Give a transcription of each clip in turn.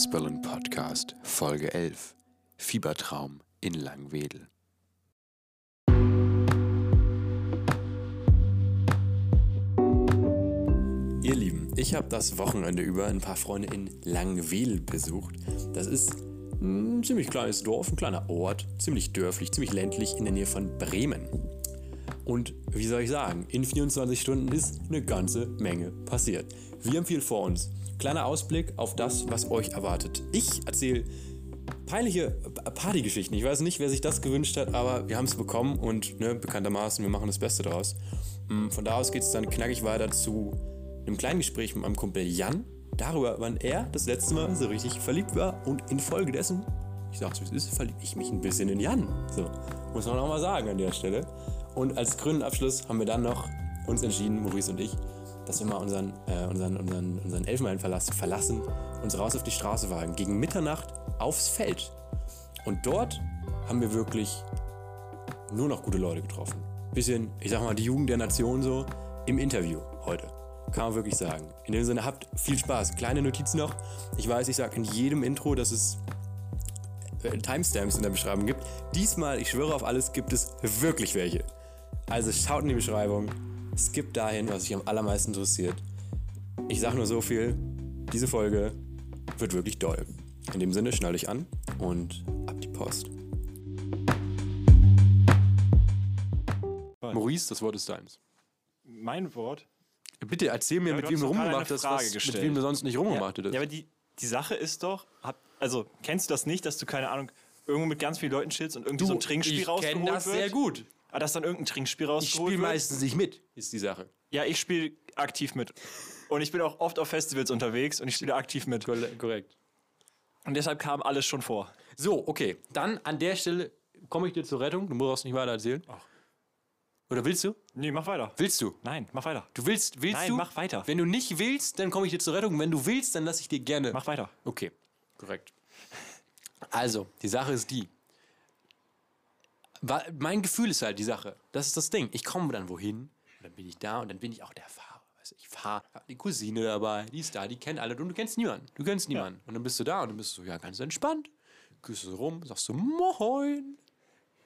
Eisbären Podcast, Folge 11. Fiebertraum in Langwedel. Ihr Lieben, ich habe das Wochenende über ein paar Freunde in Langwedel besucht. Das ist ein ziemlich kleines Dorf, ein kleiner Ort, ziemlich dörflich, ziemlich ländlich in der Nähe von Bremen. Und wie soll ich sagen, in 24 Stunden ist eine ganze Menge passiert. Wir haben viel vor uns. Kleiner Ausblick auf das, was euch erwartet. Ich erzähle peinliche Partygeschichten. Ich weiß nicht, wer sich das gewünscht hat, aber wir haben es bekommen und ne, bekanntermaßen, wir machen das Beste draus. Mm, Von da aus geht es dann knackig weiter zu einem kleinen Gespräch mit meinem Kumpel Jan darüber, wann er das letzte Mal so richtig verliebt war und infolgedessen, ich sag's wie es ist, verliebe ich mich ein bisschen in Jan. So, muss man auch mal sagen an der Stelle. Und als grünen Abschluss haben wir dann noch uns entschieden, Maurice und ich, dass wir mal unseren, äh, unseren, unseren, unseren Elfmeilenverlass verlassen, uns raus auf die Straße wagen, gegen Mitternacht aufs Feld. Und dort haben wir wirklich nur noch gute Leute getroffen. Bisschen, ich sag mal, die Jugend der Nation so im Interview heute. Kann man wirklich sagen. In dem Sinne, habt viel Spaß. Kleine Notiz noch. Ich weiß, ich sage in jedem Intro, dass es äh, Timestamps in der Beschreibung gibt. Diesmal, ich schwöre auf alles, gibt es wirklich welche. Also schaut in die Beschreibung. Skippt dahin, was euch am allermeisten interessiert. Ich sag nur so viel. Diese Folge wird wirklich doll. In dem Sinne, schnall dich an und ab die Post. Maurice, das Wort ist deins. Mein Wort? Bitte erzähl mir, Ja, mit du wem du rumgemacht hast, was, mit wem du sonst nicht rumgemacht ja, hättest. ja, aber die, die Sache ist doch, hab, also kennst du das nicht, dass du, keine Ahnung, irgendwo mit ganz vielen Leuten chillst und irgendwie so ein Trinkspiel ich rausgeholt kenn das wird? sehr gut. Ah, dass dann irgendein Trinkspiel Ich rausgeholt spiele wird? meistens nicht mit, ist die Sache. Ja, ich spiele aktiv mit. Und ich bin auch oft auf Festivals unterwegs und ich spiele aktiv mit. Korrekt. Und deshalb kam alles schon vor. So, okay. Dann an der Stelle komme ich dir zur Rettung. Du brauchst nicht weiter erzählen. Ach. Oder willst du? Nee, mach weiter. Willst du? Nein, mach weiter. Du willst, willst Nein, du? mach weiter. Wenn du nicht willst, dann komme ich dir zur Rettung. Wenn du willst, dann lasse ich dir gerne. Mach weiter. Okay, korrekt. Also, die Sache ist die. Mein Gefühl ist halt die Sache. Das ist das Ding. Ich komme dann wohin und dann bin ich da und dann bin ich auch der Fahrer. Weißt du, ich fahre, habe die Cousine dabei, die ist da, die kennt alle und du kennst niemanden. Du kennst niemanden. Und dann bist du da und dann bist du so, ja, ganz entspannt. Küsst du rum, sagst du, moin.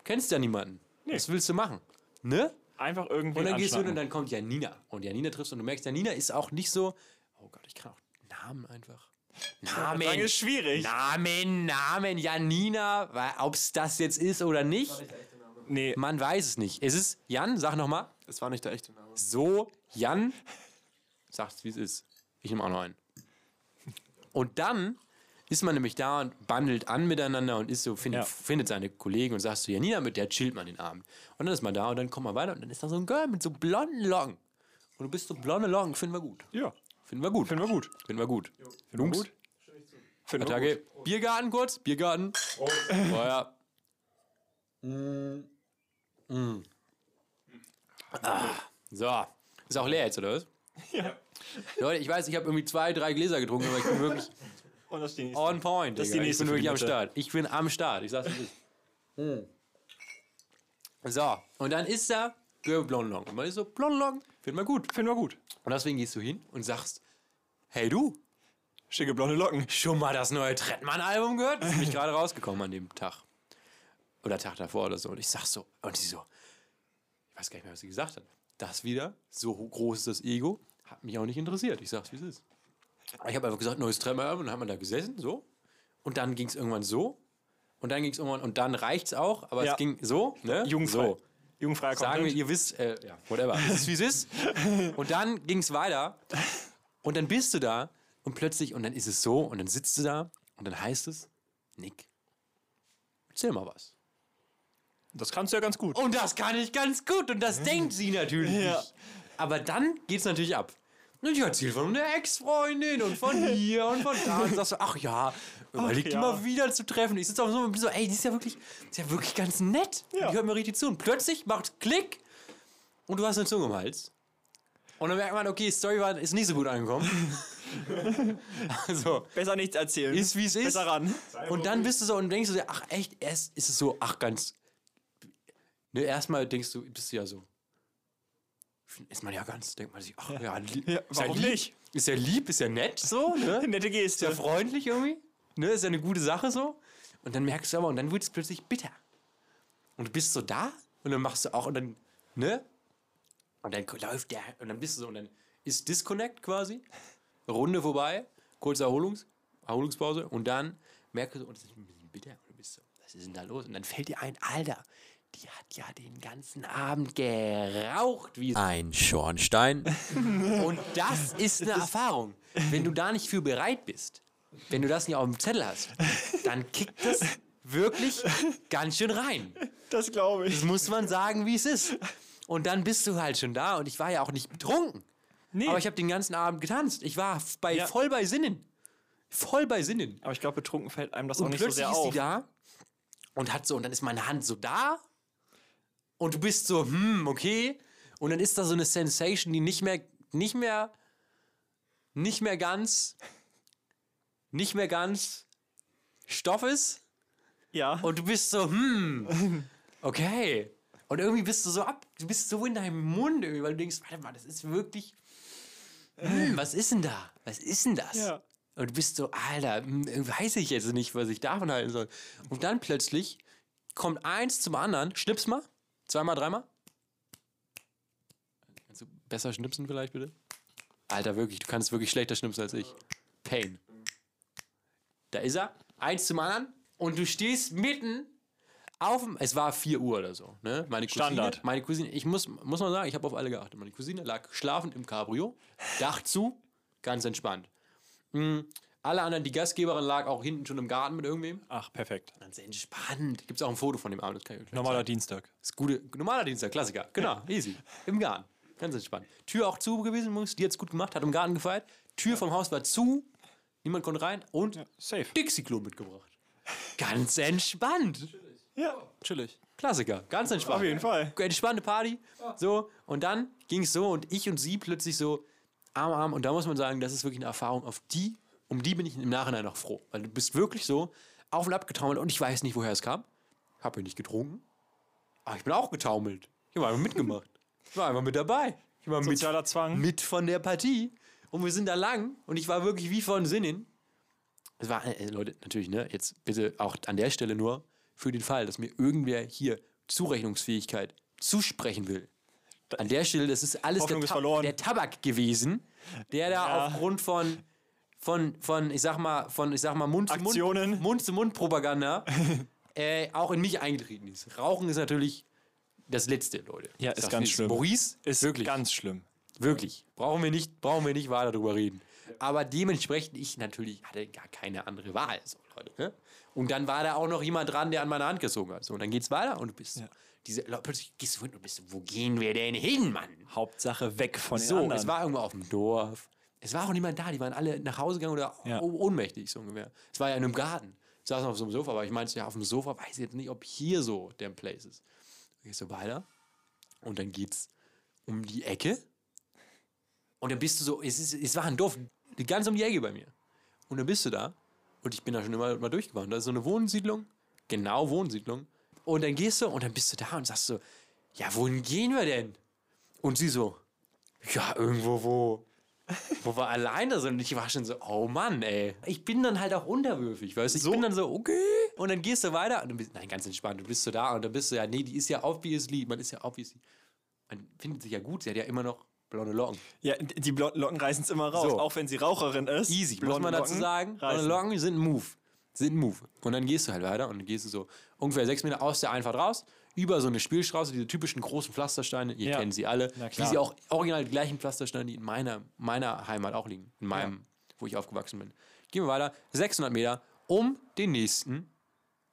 Kennst ja niemanden. Was willst du machen? Ne? Einfach irgendwie Und dann gehst du hin und dann kommt Janina. Und Janina triffst und du merkst, Janina ist auch nicht so, oh Gott, ich kann auch Namen einfach. Namen. Ist schwierig. Namen, Namen, Janina, ob es das jetzt ist oder nicht, Nee, man weiß es nicht. Es ist, Jan, sag nochmal, Das war nicht der echte Name. so, Jan, sag's wie es ist. Ich nehme auch noch einen. Und dann ist man nämlich da und bandelt an miteinander und ist so, findet, Ja. findet seine Kollegen und sagst du, Janina, mit der chillt man den Abend. Und dann ist man da und dann kommt man weiter und dann ist da so ein Girl mit so blonden Locken. Und du bist so blonde Locken, finden wir gut. ja. Finden wir gut. Finden wir gut. Finden wir gut. Finden wir gut. Finden wir Attacke. Biergarten kurz. Biergarten. Oh, ja. Mm. Ah, so. Ist auch leer jetzt, oder was? Ja. Leute, ich weiß, ich habe irgendwie zwei, drei Gläser getrunken, aber ich bin wirklich on point. Das ist die ich nächste bin für die wirklich am. Start. Ich bin am Start. Ich sag's nicht. So, und dann ist da Girl Blonde Long. Und man ist so, Blonde Long, finden wir gut. Finden wir gut. Und deswegen gehst du hin und sagst, hey du, Schicke blonde Locken. schon mal das neue Trettmann-Album gehört? Das ist nämlich gerade rausgekommen an dem Tag. Oder Tag davor oder so. Und ich sag so, und sie so, ich weiß gar nicht mehr, was sie gesagt hat. Das wieder, so groß ist das Ego, hat mich auch nicht interessiert. Ich sag's, wie es ist. Ich habe einfach gesagt, neues Trettmann-Album, und dann hat man da gesessen, so. Und dann ging es irgendwann so. Und dann ging es irgendwann, und dann reicht's auch, aber Ja. es ging so, ne? Jugendfrei. So. Jugendfreier Sagen wir, ihr wisst, äh, ja, whatever. Es ist, wie es ist. Und dann ging es weiter. Und dann bist du da und plötzlich, und dann ist es so, und dann sitzt du da und dann heißt es, Nick, erzähl mal was. Das kannst du ja ganz gut. Und das kann ich ganz gut und das denkt sie natürlich Ja. nicht. Aber dann geht's natürlich ab. Und ich erzähle von einer Ex-Freundin und von hier und von da. Und sagst du, ach ja, überleg ja. mal wieder zu treffen. Ich sitze auch so und bin so, ey, die ist ja wirklich, die ist ja wirklich ganz nett. Ja. Die hört mir richtig zu. Und plötzlich macht Klick und du hast eine Zunge im Hals. Und dann merkt man, okay, Story war, ist nicht so gut angekommen. also, Besser nichts erzählen. ist wie es ist. Besser ran. Und dann bist du so und denkst du, dir, ach echt, erst ist es so, ach ganz. Ne, erstmal denkst du, bist du ja so. Ist man ja ganz, denkt man sich, ach ja, li Ja, ist ja warum lieb, nicht? Ist ja lieb, ist ja nett, so, ne? Nette Ist ja Geste. freundlich irgendwie. ne, ist ja eine gute Sache so. Und dann merkst du aber, und dann wird es plötzlich bitter. Und du bist so da und dann machst du auch, und dann, ne? Und dann läuft der, und dann bist du so, und dann ist Disconnect quasi, Runde vorbei, kurze Erholungs, Erholungspause, und dann merkst du, und das ist ein bisschen bitter, und du bist so, was ist denn da los? Und dann fällt dir ein, Alter, die hat ja den ganzen Abend geraucht wie ein Schornstein. Und das ist eine Erfahrung. Wenn du da nicht für bereit bist, wenn du das nicht auf dem Zettel hast, dann kickt das wirklich ganz schön rein. Das glaube ich. Das muss man sagen, wie es ist. Und dann bist du halt schon da und ich war ja auch nicht betrunken. Nee. Aber ich habe den ganzen Abend getanzt. Ich war bei, Ja. voll bei Sinnen. Voll bei Sinnen. Aber ich glaube, betrunken fällt einem das auch Und nicht so plötzlich sehr ist auf. die da und hat so, und dann ist meine Hand so da und du bist so, hm, okay. Und dann ist da so eine Sensation, die nicht mehr, nicht mehr, nicht mehr ganz, nicht mehr ganz Stoff ist. Ja. Und du bist so, hm, okay. Und irgendwie bist du so ab, du bist so in deinem Mund irgendwie, weil du denkst, warte mal, das ist wirklich, hm, was ist denn da? Was ist denn das? Ja. Und du bist so, Alter, hm, weiß ich jetzt nicht, was ich davon halten soll. Und dann plötzlich kommt eins zum anderen, schnips mal, zweimal, dreimal. Kannst du besser schnipsen vielleicht bitte? Alter, wirklich, du kannst wirklich schlechter schnipsen als ich. Pain. Da ist er, eins zum anderen. Und du stehst mitten auf es war 4 Uhr oder so, ne? Meine Cousine, Standard. meine Cousine, ich muss, muss mal sagen, ich habe auf alle geachtet. Meine Cousine lag schlafend im Cabrio, Dach zu, ganz entspannt. Hm, alle anderen, die Gastgeberin lag auch hinten schon im Garten mit irgendwem. Ach, perfekt. Ganz entspannt. Gibt es auch ein Foto von dem Abend, Normaler zeigen. Dienstag. Das gute, normaler Dienstag, Klassiker. Genau, easy. Im Garten. Ganz entspannt. Tür auch zu gewesen, Jungs. Die hat's gut gemacht, hat im Garten gefeiert. Tür vom Haus war zu. Niemand konnte rein. Und Safe. Dixie-Klo mitgebracht. Ganz entspannt. Ja, chillig. Klassiker. Ganz entspannt. Auf jeden Fall. Entspannte Party. So. Und dann ging es so und ich und sie plötzlich so Arm Arm. Und da muss man sagen, das ist wirklich eine Erfahrung, auf die, um die bin ich im Nachhinein noch froh. Weil du bist wirklich so auf und ab getaumelt und ich weiß nicht, woher es kam. Hab ja nicht getrunken. Aber ich bin auch getaumelt. Ich habe einfach mitgemacht. Ich war einfach mit dabei. Ich war mit, Sozialer Zwang. mit von der Partie. Und wir sind da lang und ich war wirklich wie von Sinnen. Es war, äh, Leute, natürlich, ne, jetzt bitte auch an der Stelle nur für den Fall, dass mir irgendwer hier Zurechnungsfähigkeit zusprechen will. An der Stelle, das ist alles der, ist verloren. der Tabak gewesen, der da Ja. aufgrund von, von, von, ich sag mal, von, ich sag mal, Mund zu Mund. Mund zu Mund Propaganda äh, auch in mich eingetreten ist. Rauchen ist natürlich das Letzte, Leute. Ja, ist ganz schlimm. Maurice Ist wirklich. ganz schlimm. Wirklich. Brauchen wir nicht, brauchen wir nicht weiter drüber reden. Aber dementsprechend, ich natürlich hatte gar keine andere Wahl. So, Leute, ne? Und dann war da auch noch jemand dran, der an meiner Hand gezogen hat. So, und dann geht's weiter und du bist so, diese, plötzlich gehst du hin und bist so, wo gehen wir denn hin, Mann? Hauptsache weg von den So, anderen. es war irgendwo auf dem Dorf. Es war auch niemand da, die waren alle nach Hause gegangen oder Ja. oh- ohnmächtig, so ungefähr. Es war ja in einem Garten. Ich saß auf so einem Sofa, aber ich meinte, ja, auf dem Sofa weiß ich jetzt nicht, ob hier so der Place ist. Dann gehst du weiter und dann geht's um die Ecke und dann bist du so, es, ist, es war ein Dorf, ganz um die Ecke bei mir. Und dann bist du da und ich bin da schon immer mal durchgefahren. Da ist so eine Wohnsiedlung, genau Wohnsiedlung. Und dann gehst du und dann bist du da und sagst so, ja, wohin gehen wir denn? Und sie so, ja, irgendwo, wo, wo wir alleine sind. Und ich war schon so, oh Mann, ey. Ich bin dann halt auch unterwürfig, weißt du? Ich So? bin dann so, okay. Und dann gehst du weiter und du bist, nein, ganz entspannt, du bist so da und dann bist du ja, nee, die ist ja obviously, man ist ja obviously, man findet sich ja gut, sie hat ja immer noch blonde Locken. ja, die blonden Locken reißen es immer raus. So. Auch wenn sie Raucherin ist. Easy, muss blonde man dazu Locken sagen. Blonde reißen. Locken sind ein Move. Sind ein Move. Und dann gehst du halt weiter und gehst du so ungefähr sechs Meter aus der Einfahrt raus, über so eine Spielstraße, diese typischen großen Pflastersteine, ihr Ja. kennt sie alle. Wie sie auch original die gleichen Pflastersteine, die in meiner, meiner Heimat auch liegen. In meinem, wo ich aufgewachsen bin. Gehen wir weiter, 600 Meter um den nächsten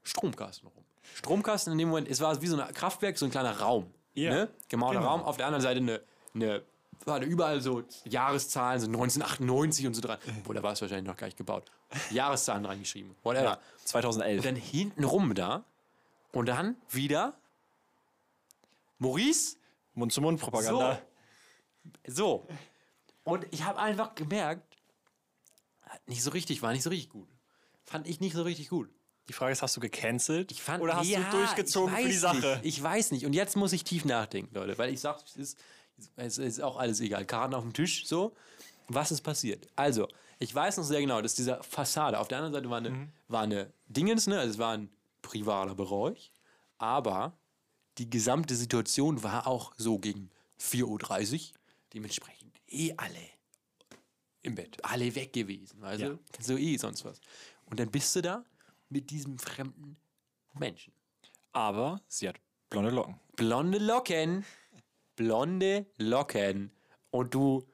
Stromkasten rum. Stromkasten in dem Moment, es war wie so ein Kraftwerk, so ein kleiner Raum. Ja, Ne? Gemauerter genau. Raum. Auf der anderen Seite eine, eine war da überall so Jahreszahlen, so 1998 und so dran. Obwohl, da war es wahrscheinlich noch gar nicht gebaut. Jahreszahlen reingeschrieben. Whatever. Ja, 2011. Und dann hinten rum da. Und dann wieder Maurice. Mund-zu-Mund-Propaganda. So. Und ich habe einfach gemerkt, nicht so richtig, war nicht so richtig gut. Fand ich nicht so richtig gut. Die Frage ist, hast du gecancelt? Ich fand, Oder hast ja, du durchgezogen für die Sache? Nicht. Ich weiß nicht. Und jetzt muss ich tief nachdenken, Leute, weil ich sag, es ist, es ist auch alles egal. Karten auf dem Tisch, so. was ist passiert? Also, ich weiß noch sehr genau, dass diese Fassade, auf der anderen Seite war eine, Mhm. war eine Dingens, ne? also es war ein privater Bereich, aber die gesamte Situation war auch so gegen 4.30 Uhr, dementsprechend eh alle im Bett, alle weg gewesen, weißt Ja. du eh sonst was. Und dann bist du da mit diesem fremden Menschen. Aber sie hat blonde Locken. Blonde Locken. Blonde Locken. Und du.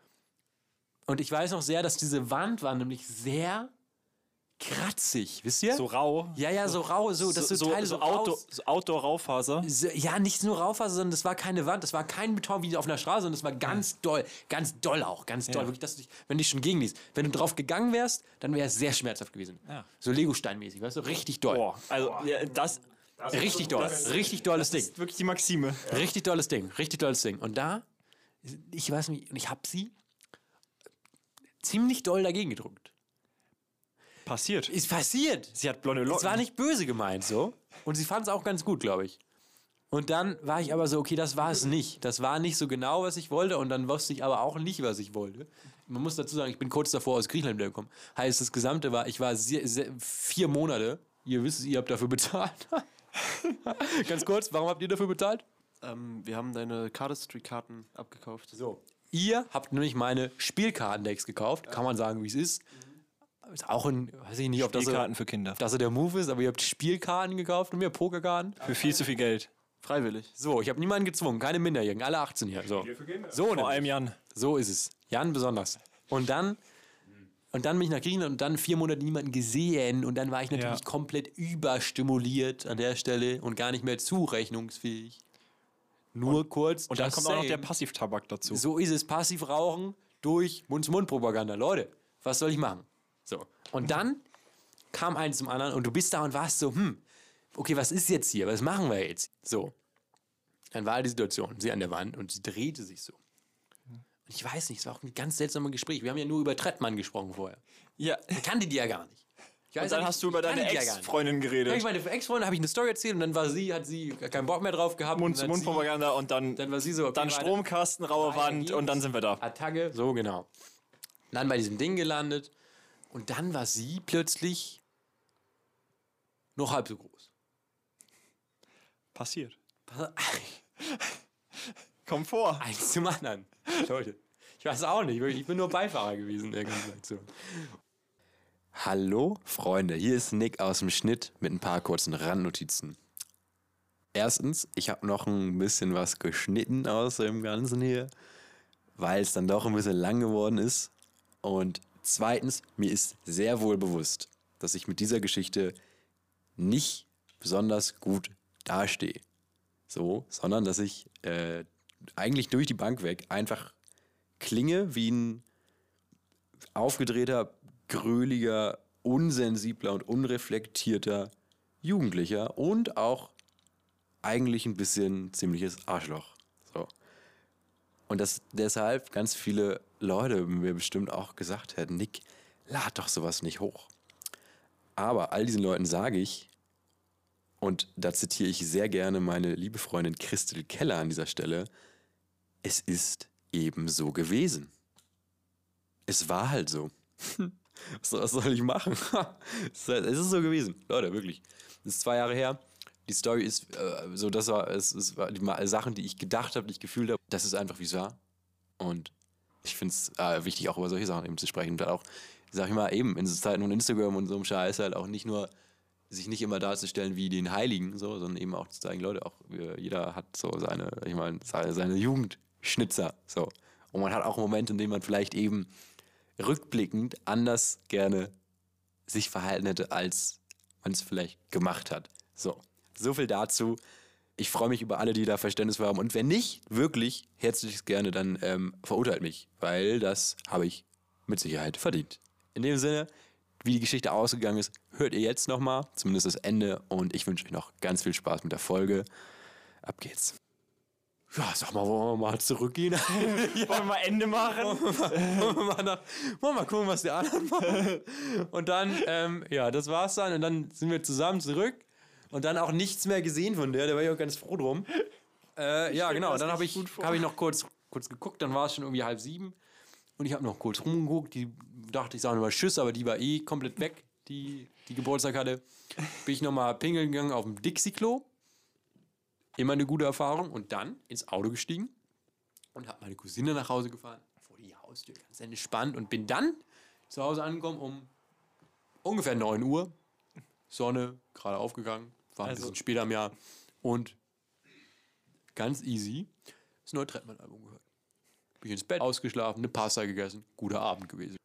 Und ich weiß noch sehr, dass diese Wand war nämlich sehr kratzig, wisst ihr? So rau. ja, ja, so rau, so, dass so, du Teile so, so, Outdoor, so Outdoor-Raufaser. so, ja, nicht nur Raufaser, sondern das war keine Wand, das war kein Beton wie auf einer Straße, sondern das war ganz doll, ganz doll auch, ganz doll. Ja. Wirklich, dass du dich, wenn du dich schon gegenliest. Wenn du drauf gegangen wärst, dann wäre es sehr schmerzhaft gewesen. Ja. So Lego-Steinmäßig, weißt du, richtig doll. Boah, also ja, das Richtig doll, richtig dolles Ding. ist wirklich die Maxime. Richtig tolles Ding, richtig tolles Ding. Und da, ich weiß nicht, und ich habe sie ziemlich doll dagegen gedrückt. Passiert. Ist passiert. Sie hat blonde Es Locken. war nicht böse gemeint so. Und sie fand es auch ganz gut, glaube ich. Und dann war ich aber so, okay, das war es nicht. Das war nicht so genau, was ich wollte. Und dann wusste ich aber auch nicht, was ich wollte. Man muss dazu sagen, ich bin kurz davor aus Griechenland wiedergekommen. Heißt, das Gesamte war, ich war sehr, sehr, vier Monate. Ihr wisst, es, ihr habt dafür bezahlt. ganz kurz, warum habt ihr dafür bezahlt? Ähm, wir haben deine Cardistry-Karten abgekauft. So. Ihr habt nämlich meine Spielkartendecks gekauft. Kann man sagen, wie es ist. Ist auch ein, weiß ich nicht, ob das so, Spielkarten für Kinder. das so der Move ist, aber ihr habt Spielkarten gekauft und mir Pokerkarten. Für viel zu viel Geld. Freiwillig. So, ich habe niemanden gezwungen, keine Minderjährigen, alle 18 hier. So, so, Vor nämlich. allem Jan. so ist es. Jan besonders. Und dann, und dann bin ich nach Griechenland und dann vier Monate niemanden gesehen und dann war ich natürlich Ja. komplett überstimuliert an der Stelle und gar nicht mehr zurechnungsfähig. Nur kurz. Und dann kommt auch noch der. Passivtabak dazu. So ist es, passiv rauchen durch Mund-zu-Mund-Propaganda. Leute, was soll ich machen? So. Und dann kam eins zum anderen und du bist da und warst so, hm, okay, was ist jetzt hier? Was machen wir jetzt? So. Dann war die Situation, sie an der Wand und sie drehte sich so. Und ich weiß nicht, es war auch ein ganz seltsames Gespräch. Wir haben ja nur über Trettmann gesprochen vorher. Ja. Ich kannte die ja gar nicht. Ich weiß Und dann nicht, hast du über ich deine. Ex-Freundin Ja, ich geredet. meine Ex-Freundin habe ich eine Story erzählt und dann war sie, hat sie keinen Bock mehr drauf gehabt. und dann hat sie- Mund-zu-Mund-Propaganda und dann, Dann war sie so, okay, dann. Stromkasten, raue Wand und dann sind wir da. Attacke, so genau. Dann bei diesem Ding gelandet und dann war sie plötzlich noch halb so groß. Passiert. Komm vor. Eins zum anderen. Leute, ich weiß auch nicht, ich bin nur Beifahrer gewesen in der ganzen Aktion. Hallo Freunde, hier ist Nick aus dem Schnitt mit ein paar kurzen Randnotizen. Erstens, ich habe noch ein bisschen was geschnitten aus dem Ganzen hier, weil es dann doch ein bisschen lang geworden ist. Und zweitens, mir ist sehr wohl bewusst, dass ich mit dieser Geschichte nicht besonders gut dastehe. So, sondern dass ich äh, eigentlich durch die Bank weg einfach klinge wie ein aufgedrehter, gröliger, unsensibler und unreflektierter Jugendlicher und auch eigentlich ein bisschen ziemliches Arschloch. So. Und dass deshalb ganz viele Leute mir bestimmt auch gesagt hätten, Nick, lad doch sowas nicht hoch. Aber all diesen Leuten sage ich, und da zitiere ich sehr gerne meine liebe Freundin Christel Keller an dieser Stelle, es ist eben so gewesen. Es war halt so. Was soll ich machen? es ist so gewesen. Leute, wirklich. Das ist zwei Jahre her. Die Story ist äh, so, das war, es, es war die Sachen, die ich gedacht habe, die ich gefühlt habe. Das ist einfach, wie es war. Und ich finde es äh, wichtig, auch über solche Sachen eben zu sprechen. Und dann auch, sag ich mal, eben in Zeiten von Instagram und so einem Scheiß halt auch nicht nur sich nicht immer darzustellen wie den Heiligen, so, sondern eben auch zu zeigen, Leute, auch äh, jeder hat so seine, ich meine, seine, seine Jugendschnitzer. So. Und man hat auch Momente, in denen man vielleicht eben rückblickend anders gerne sich verhalten hätte, als man es vielleicht gemacht hat. So, so viel dazu. Ich freue mich über alle, die da Verständnis haben. Und wenn nicht, wirklich herzlichst gerne, dann ähm, verurteilt mich, weil das habe ich mit Sicherheit verdient. In dem Sinne, wie die Geschichte ausgegangen ist, hört ihr jetzt nochmal, zumindest das Ende. Und ich wünsche euch noch ganz viel Spaß mit der Folge. Ab geht's. Ja, sag mal, wollen wir mal zurückgehen? Wollen wir mal Ende machen? wollen, wir mal nach, wollen wir mal gucken, was die anderen machen. Und dann, ähm, ja, das war's dann. Und dann sind wir zusammen zurück. Und dann auch nichts mehr gesehen von der. Da war ich auch ganz froh drum. Äh, ja, genau. Dann habe ich, hab ich noch kurz, kurz geguckt. Dann war es schon irgendwie halb sieben. Und ich habe noch kurz rumgeguckt. Die dachte, ich sage nochmal Tschüss, aber die war eh komplett weg, die, die Geburtstag hatte. Bin ich nochmal pingeln gegangen auf dem Dixie-Klo. Immer eine gute Erfahrung. Und dann ins Auto gestiegen und habe meine Cousine nach Hause gefahren. Vor die Haustür, ganz entspannt. Und bin dann zu Hause angekommen um ungefähr 9 Uhr. Sonne gerade aufgegangen. War ein Also- bisschen später im Jahr. Und ganz easy das neue Trettmann-Album gehört. Bin ich ins Bett ausgeschlafen, eine Pasta gegessen. Guter Abend gewesen.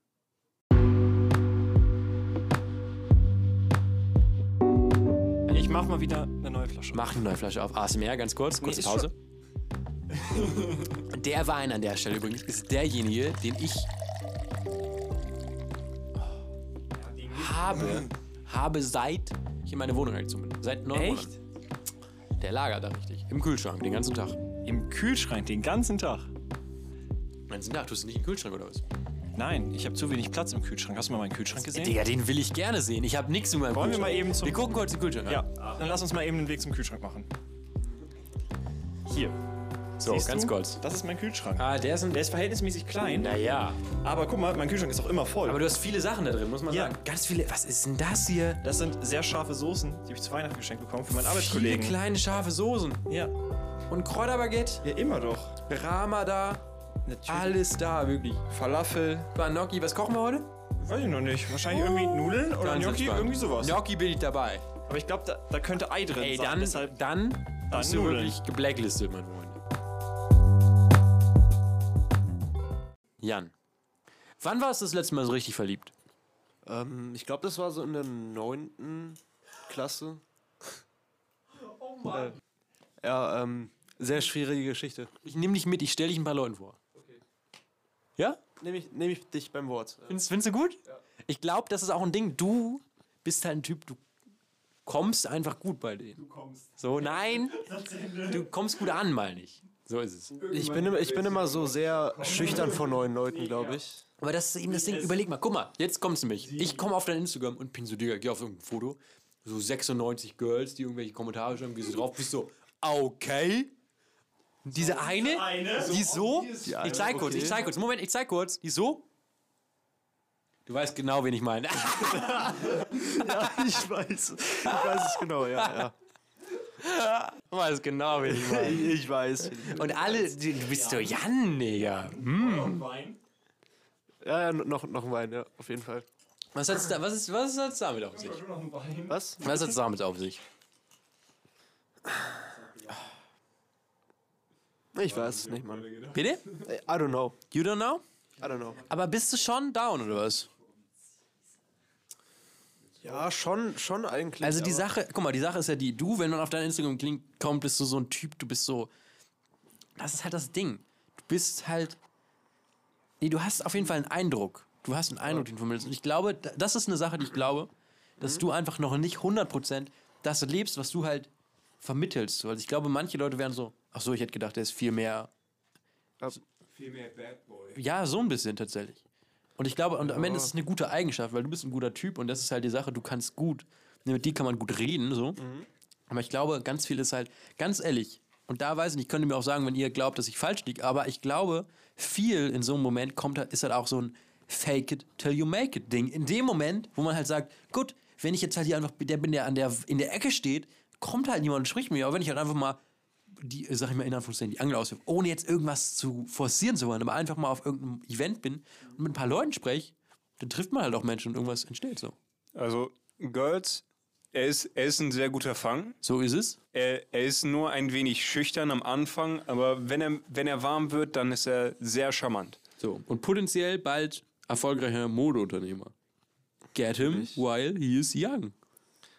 Mach mal wieder eine neue Flasche. Mach eine neue Flasche auf. ASMR, ganz kurz, kurze ist Pause. Der Wein an der Stelle übrigens ist derjenige, den ich habe, habe seit ich in meine Wohnung eingezogen bin. Seit neun Echt? Monaten. Der lagert da richtig. Im Kühlschrank, den ganzen Tag. Im Kühlschrank den ganzen Tag. Den ganzen Tag tust du nicht im Kühlschrank oder was? Nein, ich habe zu wenig Platz im Kühlschrank. Hast du mal meinen Kühlschrank gesehen? Digga, den will ich gerne sehen. Ich habe nichts in meinem Wollen wir Kühlschrank. mal eben zum- Wir gucken kurz den Kühlschrank an. Ja, dann lass uns mal eben den Weg zum Kühlschrank machen. Hier. So, Siehst ganz du? kurz. Das ist mein Kühlschrank. Ah, der ist ein... Der ist verhältnismäßig klein, Naja. aber guck mal, mein Kühlschrank ist auch immer voll. Aber du hast viele Sachen da drin, muss man Ja. sagen. Ganz viele... Was ist denn das hier? das sind sehr scharfe Soßen, die habe ich zu Weihnachten geschenkt bekommen für meinen Viele Arbeitskollegen. kleine scharfe Soßen. Ja. Und Kräuterbaguette. ja, immer doch. Rama da. Natürlich. Alles da, wirklich. Falafel. Gnocchi, was kochen wir heute? Weiß ich noch nicht. Wahrscheinlich irgendwie Nudeln oder Ganz Gnocchi, entspannt. irgendwie sowas. Gnocchi bin ich dabei. Aber ich glaube, da, da könnte Ei drin Ey, sein. dann, Deshalb dann, bist du Nudeln. wirklich geblacklistet, mein Freund. Jan, wann warst du das letzte Mal so richtig verliebt? Ähm, ich glaube, das war so in der neunten Klasse. Oh Mann. Ja, ähm, sehr schwierige Geschichte. Ich nehme dich mit, ich stelle dich ein paar Leuten vor. Ja? Nehme ich, nehm ich dich beim Wort. Findest, findest du gut? Ich glaube, das ist auch ein Ding. Du bist halt ein Typ, du kommst einfach gut bei denen. Du kommst. So, nein, du kommst gut an, mal nicht. So ist es. Ich bin, immer- ich bin immer so sehr schüchtern vor neuen Leuten, glaube ich. Aber das ist eben das Ding. Überleg mal, guck mal, jetzt kommt's nämlich. Ich komme auf dein Instagram und bin so, Digga, geh auf irgendein Foto. So 96 Girls, die irgendwelche Kommentare schreiben, gehst du drauf, bist so, okay. Diese eine, die so, ich zeig kurz, ich zeig kurz, Moment, ich zeig kurz, die so. Du weißt genau, wen ich meine. ich weiß. Ich weiß es genau, ja. Du weißt genau, wen ich meine. Ich weiß. Und alle, du bist so, Jan, Digga. Ja, ja, noch, noch ein Wein, ja, auf jeden Fall. Was hat's da, was ist, was hat's damit auf sich? Was? Was hat's damit auf sich? Ich weiß es nicht, Mann. Bitte? I don't know. You don't know? I don't know. Aber bist du schon down, oder was? Ja, schon, schon eigentlich. Also die Sache, guck mal, die Sache ist ja die, du, wenn man auf dein Instagram klingt, kommt, bist du so ein Typ, du bist so. Das ist halt das Ding. Du bist halt. Nee, du hast auf jeden Fall einen Eindruck. Du hast einen Eindruck, den du vermittelst. Und ich glaube, da- das ist eine Sache, die ich glaube, dass du einfach noch nicht 100% das lebst, was du halt vermittelst. So, Also ich glaube, manche Leute wären so, ach so, ich hätte gedacht, der ist viel mehr. Viel mehr Bad Boy. Ja, so ein bisschen tatsächlich. Und ich glaube, und am Ende ist es eine gute Eigenschaft, weil du bist ein guter Typ und das ist halt die Sache, du kannst gut, mit dir kann man gut reden, so. Aber ich glaube, ganz viel ist halt, ganz ehrlich, und da weiß ich nicht, könnt ihr mir auch sagen, wenn ihr glaubt, dass ich falsch liege, aber ich glaube, viel in so einem Moment kommt halt, ist halt auch so ein Fake it till you make it Ding. In dem Moment, wo man halt sagt, gut, wenn ich jetzt halt hier einfach der bin, der an der in der Ecke steht, kommt halt niemand und spricht mir. Aber wenn ich halt einfach mal die, sag ich mal in Anführungszeichen, die Angel auswirft, ohne jetzt irgendwas zu forcieren zu wollen, aber einfach mal auf irgendeinem Event bin und mit ein paar Leuten spreche, dann trifft man halt auch Menschen und irgendwas entsteht so. Also, Girls, er ist, er ist ein sehr guter Fang. So ist es. Er, er ist nur ein wenig schüchtern am Anfang, aber wenn er, wenn er warm wird, dann ist er sehr charmant. So. Und potenziell bald erfolgreicher Modeunternehmer. Get him while he is young.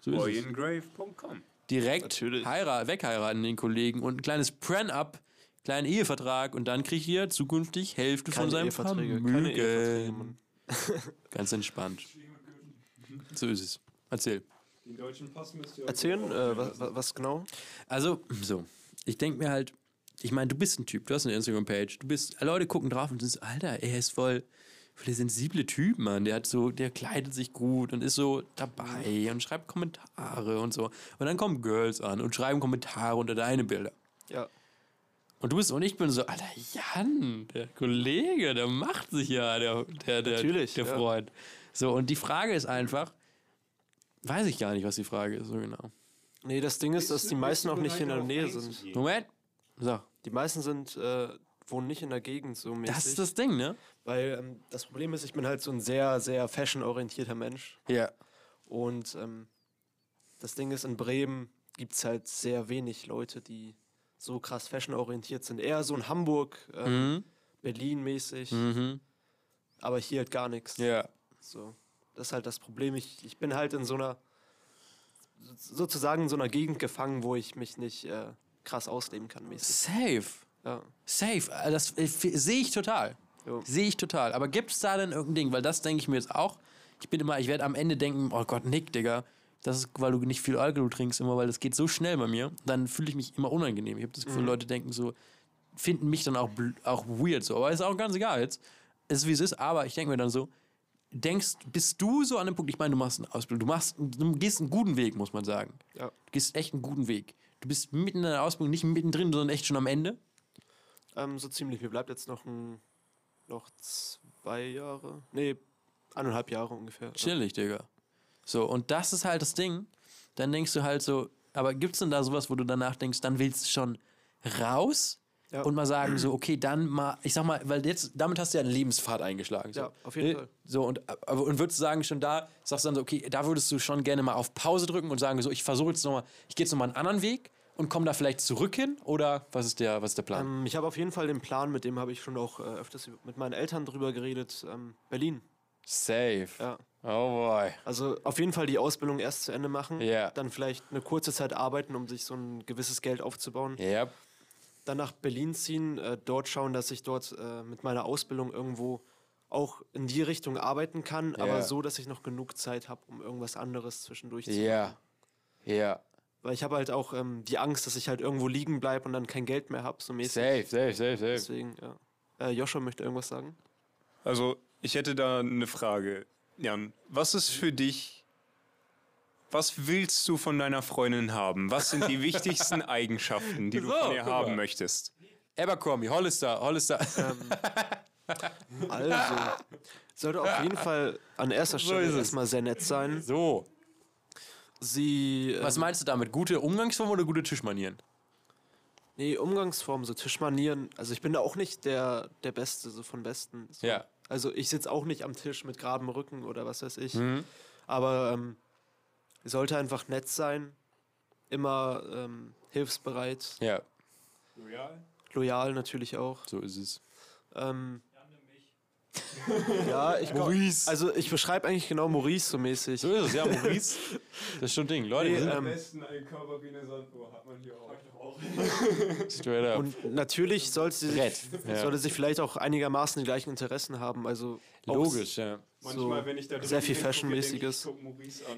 So. Boyingrave.com. Direkt heirat, wegheiraten den Kollegen und ein kleines Pren-Up, kleinen Ehevertrag und dann kriegt ihr zukünftig Hälfte von Keine seinem Eheverträge, Vermögen. Ganz entspannt. So ist es. Erzähl. Den deutschen Pass müsst ihr Erzählen, äh, was, was genau? Also, so. Ich denke mir halt, ich meine, du bist ein Typ, du hast eine Instagram-Page, du bist, Leute gucken drauf und sind so, Alter, er ist voll, voll der sensible Typ, Mann. Der hat so, der kleidet sich gut und ist so dabei und schreibt Kommentare und so. Und dann kommen Girls an und schreiben Kommentare unter deine Bilder. Ja. Und du bist und ich bin so, Alter, Jan, der Kollege, der macht sich ja, der, der, der, Natürlich, der ja. Freund. So, und die Frage ist einfach, weiß ich gar nicht, was die Frage ist, so genau. Nee, das Ding ist, dass die meisten auch nicht in der Nähe sind. Moment. So, Die meisten sind, äh, wohnen nicht in der Gegend so mäßig. das ist das Ding, ne? Weil ähm, das Problem ist, ich bin halt so ein sehr, sehr fashion-orientierter Mensch. Ja. Und ähm, das Ding ist, in Bremen gibt es halt sehr wenig Leute, die so krass fashion-orientiert sind. Eher so in Hamburg, ähm, Mhm. Berlin-mäßig, Mhm. aber hier halt gar nichts. Ja. So. Das ist halt das Problem. Ich, ich bin halt in so einer, sozusagen in so einer Gegend gefangen, wo ich mich nicht äh, krass ausleben kann, mäßig. Safe. Ja. Safe. Äh, Das äh, sehe ich total. Jo. Sehe ich total. Aber gibt es da denn irgendein Ding? Weil das denke ich mir jetzt auch. Ich bin immer, ich werde am Ende denken, oh Gott, Nick, Digga. Das ist, weil du nicht viel Alkohol trinkst immer, weil das geht so schnell bei mir. Dann fühle ich mich immer unangenehm. Ich habe das Gefühl, Leute denken so, finden mich dann auch, auch weird so. Aber ist auch ganz egal jetzt. Es ist wie es ist, aber ich denke mir dann so, denkst, bist du so an dem Punkt, ich meine, du machst eine Ausbildung, du machst, du gehst einen guten Weg, muss man sagen. Ja. Du gehst echt einen guten Weg. Du bist mitten in der Ausbildung, nicht mittendrin, sondern echt schon am Ende. Ähm, so ziemlich. Mir bleibt jetzt noch ein, noch zwei Jahre. Nee, eineinhalb Jahre ungefähr. Chillig, Digga. So, und das ist halt das Ding. Dann denkst du halt so, aber gibt's denn da sowas, wo du danach denkst, dann willst du schon raus Ja. und mal sagen, so, okay, dann mal, ich sag mal, weil jetzt, damit hast du ja einen Lebenspfad eingeschlagen. So. Ja, auf jeden Fall. So, und, und würdest du sagen, schon da, sagst du dann so, okay, da würdest du schon gerne mal auf Pause drücken und sagen, so, ich versuche jetzt nochmal, ich gehe jetzt nochmal einen anderen Weg und komme da vielleicht zurück hin? Oder was ist der, was ist der Plan? Ähm, ich habe auf jeden Fall den Plan, mit dem habe ich schon auch äh, öfters mit meinen Eltern drüber geredet. Ähm, Berlin. Safe. Ja. Oh boy. Also auf jeden Fall die Ausbildung erst zu Ende machen. Ja. Dann vielleicht eine kurze Zeit arbeiten, um sich so ein gewisses Geld aufzubauen. Ja. Dann nach Berlin ziehen, äh, dort schauen, dass ich dort äh, mit meiner Ausbildung irgendwo auch in die Richtung arbeiten kann, Ja. aber so, dass ich noch genug Zeit habe, um irgendwas anderes zwischendurch zu Ja. Ja. Weil ich habe halt auch ähm, die Angst, dass ich halt irgendwo liegen bleibe und dann kein Geld mehr habe, so mäßig. Safe, safe, safe, safe. Deswegen, ja. Äh, Joshua möchte irgendwas sagen. Also, ich hätte da eine Frage. Jan, was ist für dich, was willst du von deiner Freundin haben? Was sind die wichtigsten Eigenschaften, die du So, von ihr guck mal. haben möchtest? Abercrombie, Hollister, Hollister. Also, sollte auf jeden Fall an erster Stelle ist es. erstmal sehr nett sein. So. Sie, äh, Was meinst du damit? Gute Umgangsform oder gute Tischmanieren? nee, Umgangsform, so Tischmanieren. Also ich bin da auch nicht der, der Beste, so von Besten. So. Ja. Also ich sitze auch nicht am Tisch mit geradem Rücken oder was weiß ich. Mhm. Aber ähm, sollte einfach nett sein, immer ähm, hilfsbereit, Ja, loyal natürlich auch. so ist es. Ähm, ja, ich Maurice. Also ich beschreibe eigentlich genau Maurice so mäßig. So ist es, ja, Maurice. Das ist schon ein Ding. Leute, Nee, wir sind ähm, besten ein Körperrenaissance hat man hier auch. straight up. Und natürlich sollte sich, ja. sollte sie vielleicht auch einigermaßen die gleichen Interessen haben. Also Logisch, ja. Manchmal, wenn ich da sehr viel Fashionmäßiges.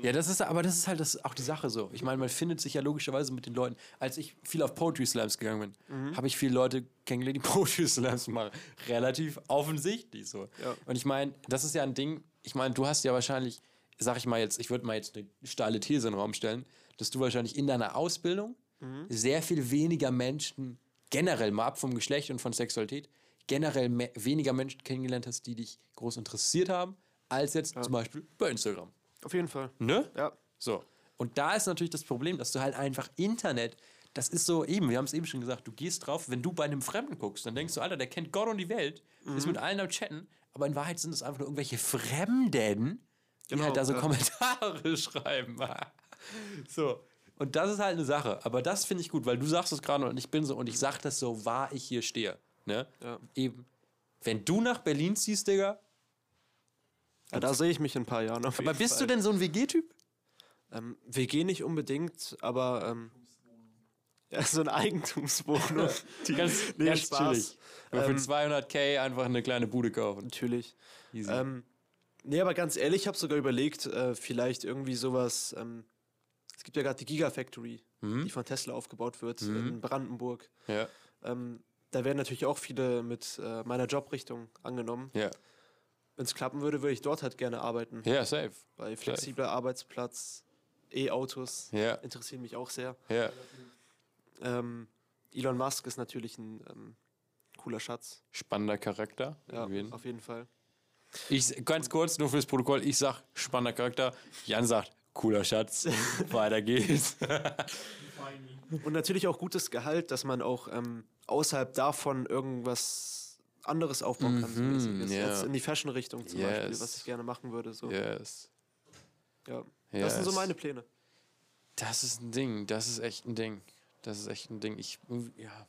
Ja, das ist aber das ist halt das, auch die Sache so. Ich meine, man findet sich ja logischerweise mit den Leuten. Als ich viel auf Poetry Slams gegangen bin, habe ich viele Leute kennengelernt, die Poetry Slams machen. Relativ offensichtlich so. Ja. Und ich meine, das ist ja ein Ding. Ich meine, du hast ja wahrscheinlich, sag ich mal jetzt, ich würde mal jetzt eine steile These in den Raum stellen, dass du wahrscheinlich in deiner Ausbildung sehr viel weniger Menschen generell mal ab vom Geschlecht und von Sexualität generell me- weniger Menschen kennengelernt hast, die dich groß interessiert haben, als jetzt zum Beispiel bei Instagram. Auf jeden Fall. Ne? Ja. So. Und da ist natürlich das Problem, dass du halt einfach Internet, das ist so eben, wir haben es eben schon gesagt, du gehst drauf, wenn du bei einem Fremden guckst, dann denkst du, Alter, der kennt Gott und die Welt, ist mit allen am Chatten, aber in Wahrheit sind es einfach nur irgendwelche Fremden, die Genau, halt da so ja. Kommentare schreiben. so. Und das ist halt eine Sache. Aber das finde ich gut, weil du sagst es gerade und ich bin so und ich sag das so, wahr ich hier stehe. Ne? Ja. Eben. Wenn du nach Berlin ziehst, Digga, ja da sehe ich mich in ein paar Jahren. Auf aber jeden bist Fall. du denn so ein WG-Typ? Ähm, WG nicht unbedingt, aber ähm, ja, so eine Eigentumswohnung. Die ganz, Nee, ganz Spaß. chillig. Aber für Ähm, 200k einfach eine kleine Bude kaufen. Natürlich. Easy. Ähm, nee, aber ganz ehrlich, ich habe sogar überlegt, äh, vielleicht irgendwie sowas. Ähm, es gibt ja gerade die Gigafactory, die von Tesla aufgebaut wird in Brandenburg. ja, Ähm, da werden natürlich auch viele mit äh, meiner Jobrichtung angenommen. ja. Wenn es klappen würde, würde ich dort halt gerne arbeiten. Ja, safe. Bei flexibler Arbeitsplatz, E-Autos Ja. interessieren mich auch sehr. Ja. Ähm, Elon Musk ist natürlich ein ähm, cooler Schatz. Spannender Charakter. Ja, auf jeden. auf jeden Fall. Ich, ganz kurz, nur fürs Protokoll, ich sag spannender Charakter, Jan sagt cooler Schatz, weiter geht's. Und natürlich auch gutes Gehalt, dass man auch ähm, außerhalb davon irgendwas anderes aufbauen kann. Mhm, mäßiges. ja. Jetzt in die Fashion-Richtung zum Beispiel, Yes. was ich gerne machen würde. So. yes. Ja. Das sind so Yes. meine Pläne. Das ist ein Ding, das ist echt ein Ding. Das ist echt ein Ding. Ich, ja.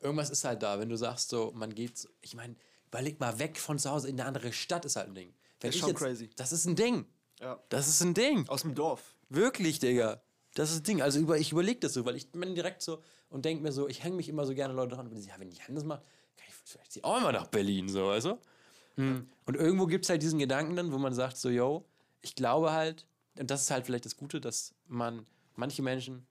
Irgendwas ist halt da, wenn du sagst so, man geht, ich meine, überleg mal weg von zu Hause in eine andere Stadt ist halt ein Ding. Wenn Ist ich schon jetzt, crazy. Das ist ein Ding. Ja. Das ist ein Ding. Aus dem Dorf. Wirklich, Digga. Das ist ein Ding. Also über, ich überlege das so, weil ich bin direkt so und denke mir so, ich hänge mich immer so gerne Leute dran. Und ja, wenn Jan das macht, kann ich vielleicht sie auch mal nach Berlin, so, weißt du? Hm. Und irgendwo gibt es halt diesen Gedanken dann, wo man sagt so, yo, ich glaube halt, und das ist halt vielleicht das Gute, dass man, manche Menschen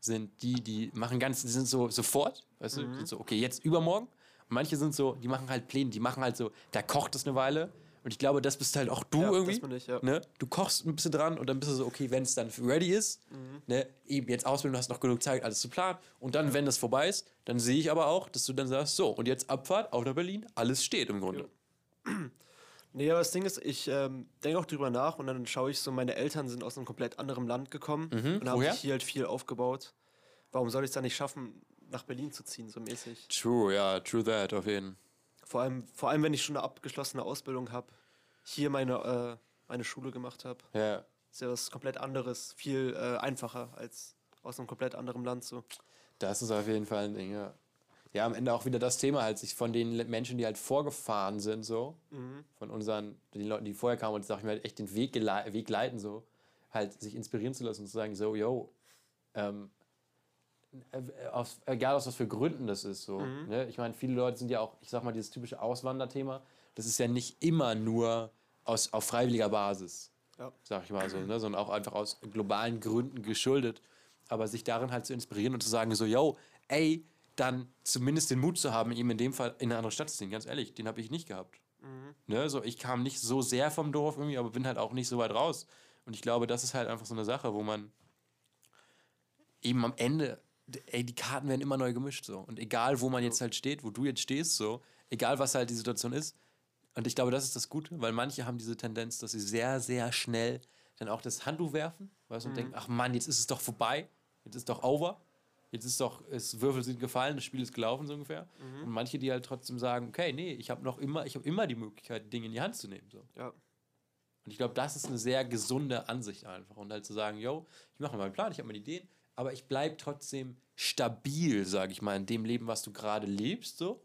sind die, die machen ganz, die sind so sofort, weißt du, sind so, okay, jetzt übermorgen. Und manche sind so, die machen halt Pläne, die machen halt so, da kocht es eine Weile. Und ich glaube, das bist halt auch du Ja, irgendwie. das ich, ja. ne? Du kochst ein bisschen dran und dann bist du so, okay, wenn es dann ready ist, ne? eben jetzt Ausbildung, du hast noch genug Zeit, alles zu planen. Und dann, wenn das vorbei ist, dann sehe ich aber auch, dass du dann sagst, so, und jetzt Abfahrt, auf nach Berlin, alles steht im Grunde. Nee, aber das Ding ist, ich ähm, denke auch drüber nach und dann schaue ich so, meine Eltern sind aus einem komplett anderen Land gekommen und haben Woher? sich hier halt viel aufgebaut. Warum soll ich es dann nicht schaffen, nach Berlin zu ziehen, so mäßig? True, ja, true that, auf jeden Fall. Vor allem, vor allem wenn ich schon eine abgeschlossene Ausbildung habe, hier meine, äh, meine Schule gemacht habe. Ja. Ist ja was komplett anderes, viel äh, einfacher als aus einem komplett anderen Land so. Das ist auf jeden Fall ein Ding, ja. Ja, am Ende auch wieder das Thema halt, sich von den Menschen, die halt vorgefahren sind, so, von unseren, den Leuten, die vorher kamen und, sag ich mal, echt den Weg, Weg leiten, so, halt sich inspirieren zu lassen und zu sagen, so, yo, ähm, äh, aus, egal aus was für Gründen das ist, so. Ne? Ich meine, viele Leute sind ja auch, ich sag mal, dieses typische Auswanderthema, das ist ja nicht immer nur aus, auf freiwilliger Basis Ja. sag ich mal so, ne? sondern auch einfach aus globalen Gründen geschuldet. Aber sich darin halt zu inspirieren und zu sagen, so, yo, ey, dann zumindest den Mut zu haben, ihm in dem Fall in eine andere Stadt zu ziehen. Ganz ehrlich, den habe ich nicht gehabt. Ne? So, ich kam nicht so sehr vom Dorf irgendwie, aber bin halt auch nicht so weit raus. Und ich glaube, das ist halt einfach so eine Sache, wo man eben am Ende, ey, die Karten werden immer neu gemischt so. Und egal, wo man jetzt halt steht, wo du jetzt stehst, so, egal was halt die Situation ist. Und ich glaube, das ist das Gute, weil manche haben diese Tendenz, dass sie sehr, sehr schnell dann auch das Handtuch werfen, weißt du, und denken, ach Mann, jetzt ist es doch vorbei, jetzt ist doch over. Jetzt ist doch, es Würfel sind gefallen, das Spiel ist gelaufen, so ungefähr. Und manche, die halt trotzdem sagen, okay, nee, ich habe noch immer, ich habe immer die Möglichkeit, Dinge in die Hand zu nehmen. So. Ja. Und ich glaube, das ist eine sehr gesunde Ansicht einfach. Und halt zu sagen, yo, ich mache meinen Plan, ich habe meine Ideen, aber ich bleibe trotzdem stabil, sage ich mal, in dem Leben, was du gerade lebst, so.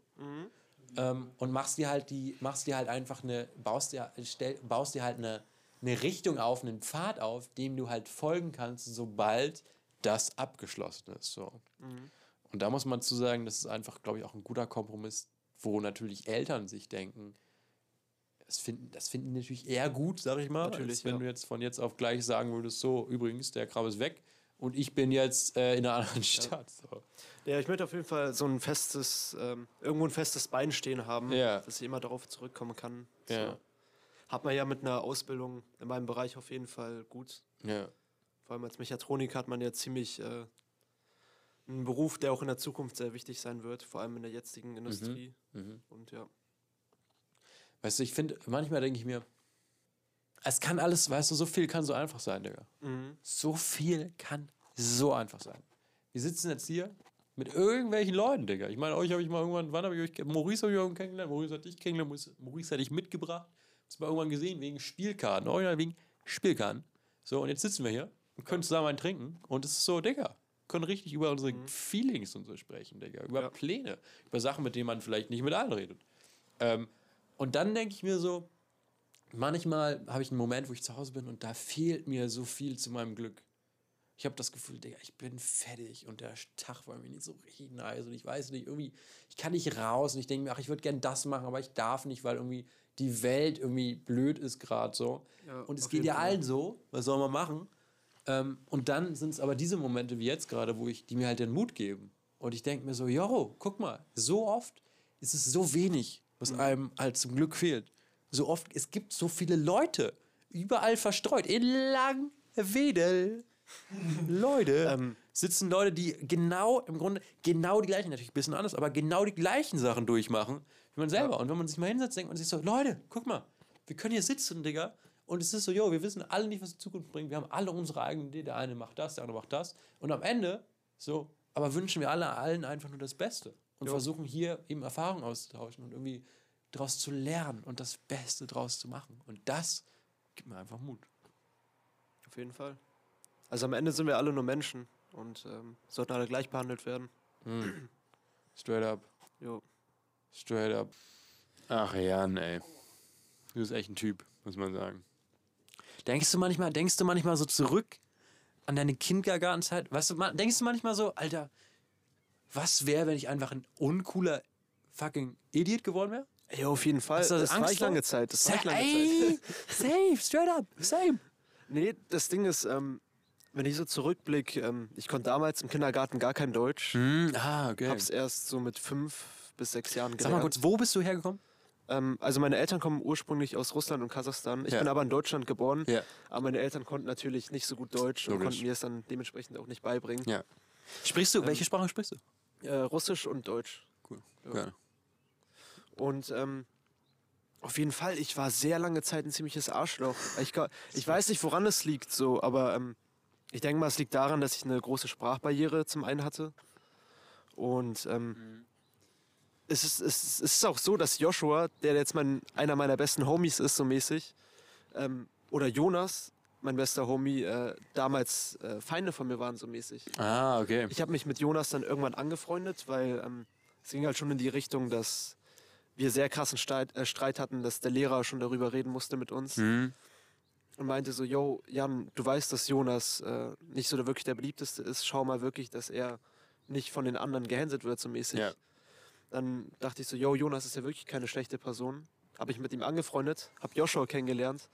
Ähm, und machst dir halt die, machst dir halt einfach eine, baust dir, stell, baust dir halt eine, eine Richtung auf, einen Pfad auf, dem du halt folgen kannst, sobald das abgeschlossen ist. So. Und da muss man zu sagen, das ist einfach, glaube ich, auch ein guter Kompromiss, wo natürlich Eltern sich denken, das finden, das finden die natürlich eher gut, sag ich mal. Natürlich, als wenn ja. du jetzt von jetzt auf gleich sagen würdest, so, übrigens, der Kram ist weg und ich bin jetzt äh, in einer anderen Stadt. So. Ja, ich möchte auf jeden Fall so ein festes, ähm, irgendwo ein festes Bein stehen haben, Ja. dass ich immer darauf zurückkommen kann. So. Ja. Hat man ja mit einer Ausbildung in meinem Bereich auf jeden Fall gut. Ja. Vor allem als Mechatroniker hat man ja ziemlich äh, einen Beruf, der auch in der Zukunft sehr wichtig sein wird, vor allem in der jetzigen Industrie. Und ja. Weißt du, ich finde, manchmal denke ich mir, es kann alles, weißt du, so viel kann so einfach sein, Digga. So viel kann so einfach sein. Wir sitzen jetzt hier mit irgendwelchen Leuten, Digga. Ich meine, euch habe ich mal irgendwann, wann habe ich euch, Maurice habe ich irgendwann kennengelernt, Maurice hat dich kennengelernt, Maurice, hat dich mitgebracht. Du mal irgendwann gesehen, wegen Spielkarten, original wegen Spielkarten. So, und jetzt sitzen wir hier und können zusammen einen trinken und es ist so, Digga, können richtig über unsere Feelings und so sprechen, Digga. Über Ja. Pläne, über Sachen, mit denen man vielleicht nicht mit allen redet. Ähm, und dann denke ich mir so, manchmal habe ich einen Moment, wo ich zu Hause bin und da fehlt mir so viel zu meinem Glück. Ich habe das Gefühl, Digga, ich bin fertig und der Tag war irgendwie nicht so richtig nice und ich weiß nicht, irgendwie, ich kann nicht raus und ich denke mir, ach, ich würde gern das machen, aber ich darf nicht, weil irgendwie die Welt irgendwie blöd ist gerade so. Ja, und es geht ja allen so, was soll man machen? Ähm, und dann sind es aber diese Momente wie jetzt gerade, wo ich, die mir halt den Mut geben. Und ich denke mir so, yo, guck mal, so oft ist es so wenig, was Mhm. einem halt zum Glück fehlt. So oft, es gibt so viele Leute, überall verstreut, in Langwedel. Leute, Ähm. sitzen Leute, die genau, im Grunde, genau die gleichen, natürlich ein bisschen anders, aber genau die gleichen Sachen durchmachen, wie man selber. Und wenn man sich mal hinsetzt, denkt man sich so, Leute, guck mal, wir können hier sitzen, Digga. Und es ist so, jo, wir wissen alle nicht, was die Zukunft bringt. Wir haben alle unsere eigene Idee. Der eine macht das, der andere macht das. Und am Ende, so, aber wünschen wir alle allen einfach nur das Beste. Und versuchen hier eben Erfahrungen auszutauschen und irgendwie daraus zu lernen und das Beste draus zu machen. Und das gibt mir einfach Mut. Auf jeden Fall. Also am Ende sind wir alle nur Menschen und ähm, sollten alle gleich behandelt werden. Straight up. Jo. Straight up. Ach Jan, ey. Du bist echt ein Typ, muss man sagen. Denkst du manchmal, denkst du manchmal so zurück an deine Kindergartenzeit? Weißt du, denkst du manchmal so, Alter, was wäre, wenn ich einfach ein uncooler fucking Idiot geworden wäre? Ja, auf jeden Fall. Du Das war ich lange Zeit. Das war ich lange Zeit. safe, straight up, same. Nee, das Ding ist, ähm, wenn ich so zurückblicke, ähm, ich konnte damals im Kindergarten gar kein Deutsch. Hm, ah, okay. Hab's erst so mit fünf bis sechs Jahren gelernt. Sag mal kurz, wo bist du hergekommen? Ähm, also meine Eltern kommen ursprünglich aus Russland und Kasachstan. Ich Ja. bin aber in Deutschland geboren. Ja. Aber meine Eltern konnten natürlich nicht so gut Deutsch und Logisch. konnten mir es dann dementsprechend auch nicht beibringen. Ja. Sprichst du, welche Sprache sprichst du? Äh, Russisch und Deutsch. Cool. Ja. Geil. Und ähm, auf jeden Fall, ich war sehr lange Zeit ein ziemliches Arschloch. Ich, ich weiß nicht, woran es liegt, so, aber ähm, ich denke mal, es liegt daran, dass ich eine große Sprachbarriere zum einen hatte. Und ähm, es, ist, es, ist- es ist auch so, dass Joshua, der jetzt mein, einer meiner besten Homies ist, so mäßig, ähm, oder Jonas, mein bester Homie, äh, damals äh, Feinde von mir waren, so mäßig. Ah, okay. Ich habe mich mit Jonas dann irgendwann angefreundet, weil ähm, es ging halt schon in die Richtung, dass wir sehr krassen Streit, äh, Streit hatten, dass der Lehrer schon darüber reden musste mit uns Hm. und meinte so, yo, Jan, du weißt, dass Jonas äh, nicht so der, wirklich der beliebteste ist, schau mal wirklich, dass er nicht von den anderen gehänselt wird so mäßig. Ja. Dann dachte ich so, yo, Jonas ist ja wirklich keine schlechte Person. Habe ich mit ihm angefreundet, habe Joshua kennengelernt.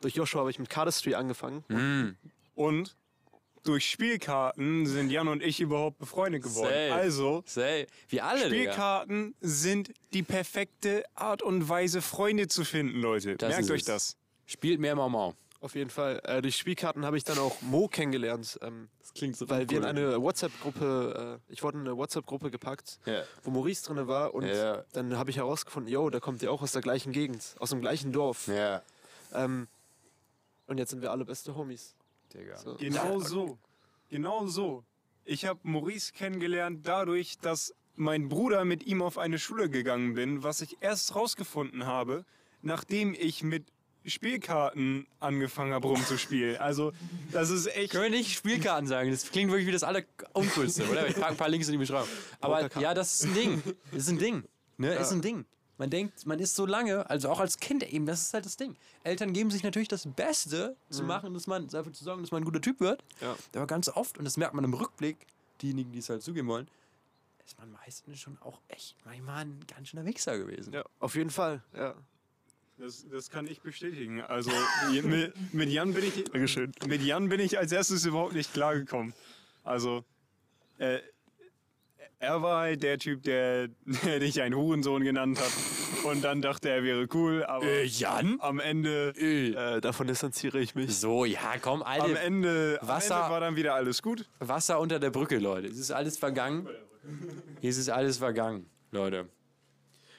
Durch Joshua habe ich mit Cardistry angefangen. Hm. Und durch Spielkarten sind Jan und ich überhaupt befreundet geworden. Safe. Also, Say, wie alle, Digga. Spielkarten sind die perfekte Art und Weise, Freunde zu finden, Leute. Das Merkt euch es. das. Spielt mehr Mau Mau. Auf jeden Fall. Äh, durch Spielkarten habe ich dann auch Mo kennengelernt. Ähm, Das klingt so weil wir in eine WhatsApp-Gruppe, äh, ich wurde in eine WhatsApp-Gruppe gepackt, Ja. wo Maurice drin war und Ja. dann habe ich herausgefunden, yo, der kommt ja auch aus der gleichen Gegend, aus dem gleichen Dorf. Ja. Ähm, und jetzt sind wir alle beste Homies. Digga. So. Genau so. Genau so. Ich habe Maurice kennengelernt dadurch, dass mein Bruder mit ihm auf eine Schule gegangen bin, was ich erst rausgefunden habe, nachdem ich mit Spielkarten angefangen habe rumzuspielen. Also, das ist echt. Können wir nicht Spielkarten sagen? Das klingt wirklich wie das Alleruncoolste, oder? Ich packe ein paar Links in die Beschreibung. Aber ja, das ist ein Ding. Das ist ein Ding. Ne? Ist ein Ding. Man denkt, man ist so lange, also auch als Kind eben, das ist halt das Ding. Eltern geben sich natürlich das Beste zu machen, dass man, dafür zu sorgen, dass man ein guter Typ wird. Ja. Aber ganz oft, und das merkt man im Rückblick, diejenigen, die es halt zugeben wollen, ist man meistens schon auch echt manchmal ein ganz schöner Wichser gewesen. Ja, auf jeden Fall, ja. Das, das kann ich bestätigen. Also mit, mit Jan bin ich. Mit Jan bin ich als erstes überhaupt nicht klargekommen. Also äh, er war halt der Typ, der, der dich einen Hurensohn genannt hat. Und dann dachte er, er wäre cool, aber Äh, Jan? am Ende. Äh, davon distanziere ich mich. So, ja, komm, Am Alter. Ende, am Wasser- Ende war dann wieder alles gut. Wasser unter der Brücke, Leute. Es ist alles vergangen. Es ist alles vergangen, Leute.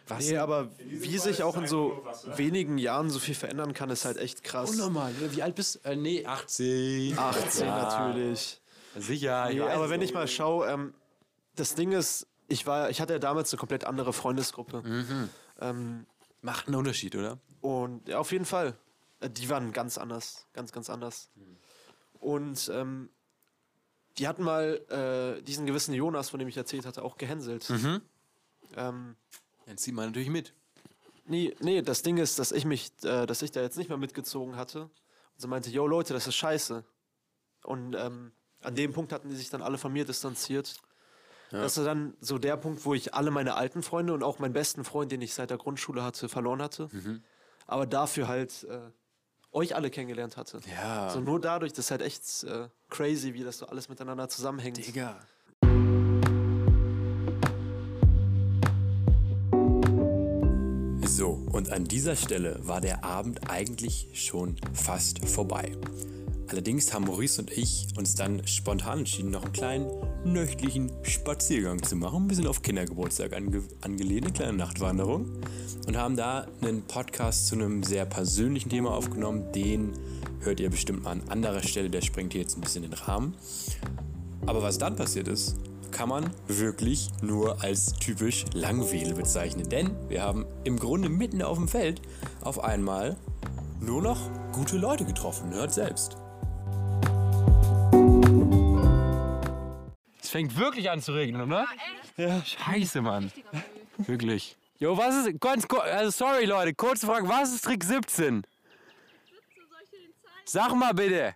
Was? Nee, aber wie sich auch in so wenigen Jahren so viel verändern kann, ist halt echt krass. Unnormal. Wie alt bist du? Äh, nee, 18. 18 Ja, natürlich. Sicher. ich Nee, aber wenn ich mal schaue, ähm, das Ding ist, ich war, ich hatte ja damals eine komplett andere Freundesgruppe. Ähm, Macht einen Unterschied, oder? und ja, auf jeden Fall. Äh, Die waren ganz anders. Ganz, ganz anders. Und ähm, die hatten mal äh, diesen gewissen Jonas, von dem ich erzählt hatte, auch gehänselt. Ähm, Dann zieht man natürlich mit. Nee, nee, das Ding ist, dass ich mich, äh, dass ich da jetzt nicht mehr mitgezogen hatte. Und sie meinte, yo Leute, das ist scheiße. Und ähm, an dem Punkt hatten die sich dann alle von mir distanziert. Das ist dann so der Punkt, wo ich alle meine alten Freunde und auch meinen besten Freund, den ich seit der Grundschule hatte, verloren hatte. Aber dafür halt äh, euch alle kennengelernt hatte. Ja. So nur dadurch, das ist halt echt äh, crazy, wie das so alles miteinander zusammenhängt. Digga. So, und an dieser Stelle war der Abend eigentlich schon fast vorbei. Allerdings haben Maurice und ich uns dann spontan entschieden, noch einen kleinen nächtlichen Spaziergang zu machen. Wir sind auf Kindergeburtstag ange angelehnt, eine kleine Nachtwanderung. Und haben da einen Podcast zu einem sehr persönlichen Thema aufgenommen. Den hört ihr bestimmt mal an anderer Stelle, der springt hier jetzt ein bisschen den Rahmen. Aber was dann passiert ist, kann man wirklich nur als typisch Langwedel bezeichnen. Denn wir haben im Grunde mitten auf dem Feld auf einmal nur noch gute Leute getroffen. Hört selbst. Es fängt wirklich an zu regnen, oder? Ja, Scheiße, Mann. Wirklich. Jo, was ist, ganz kurz, also sorry Leute, kurze Frage, was ist Trick 17? Sag mal bitte.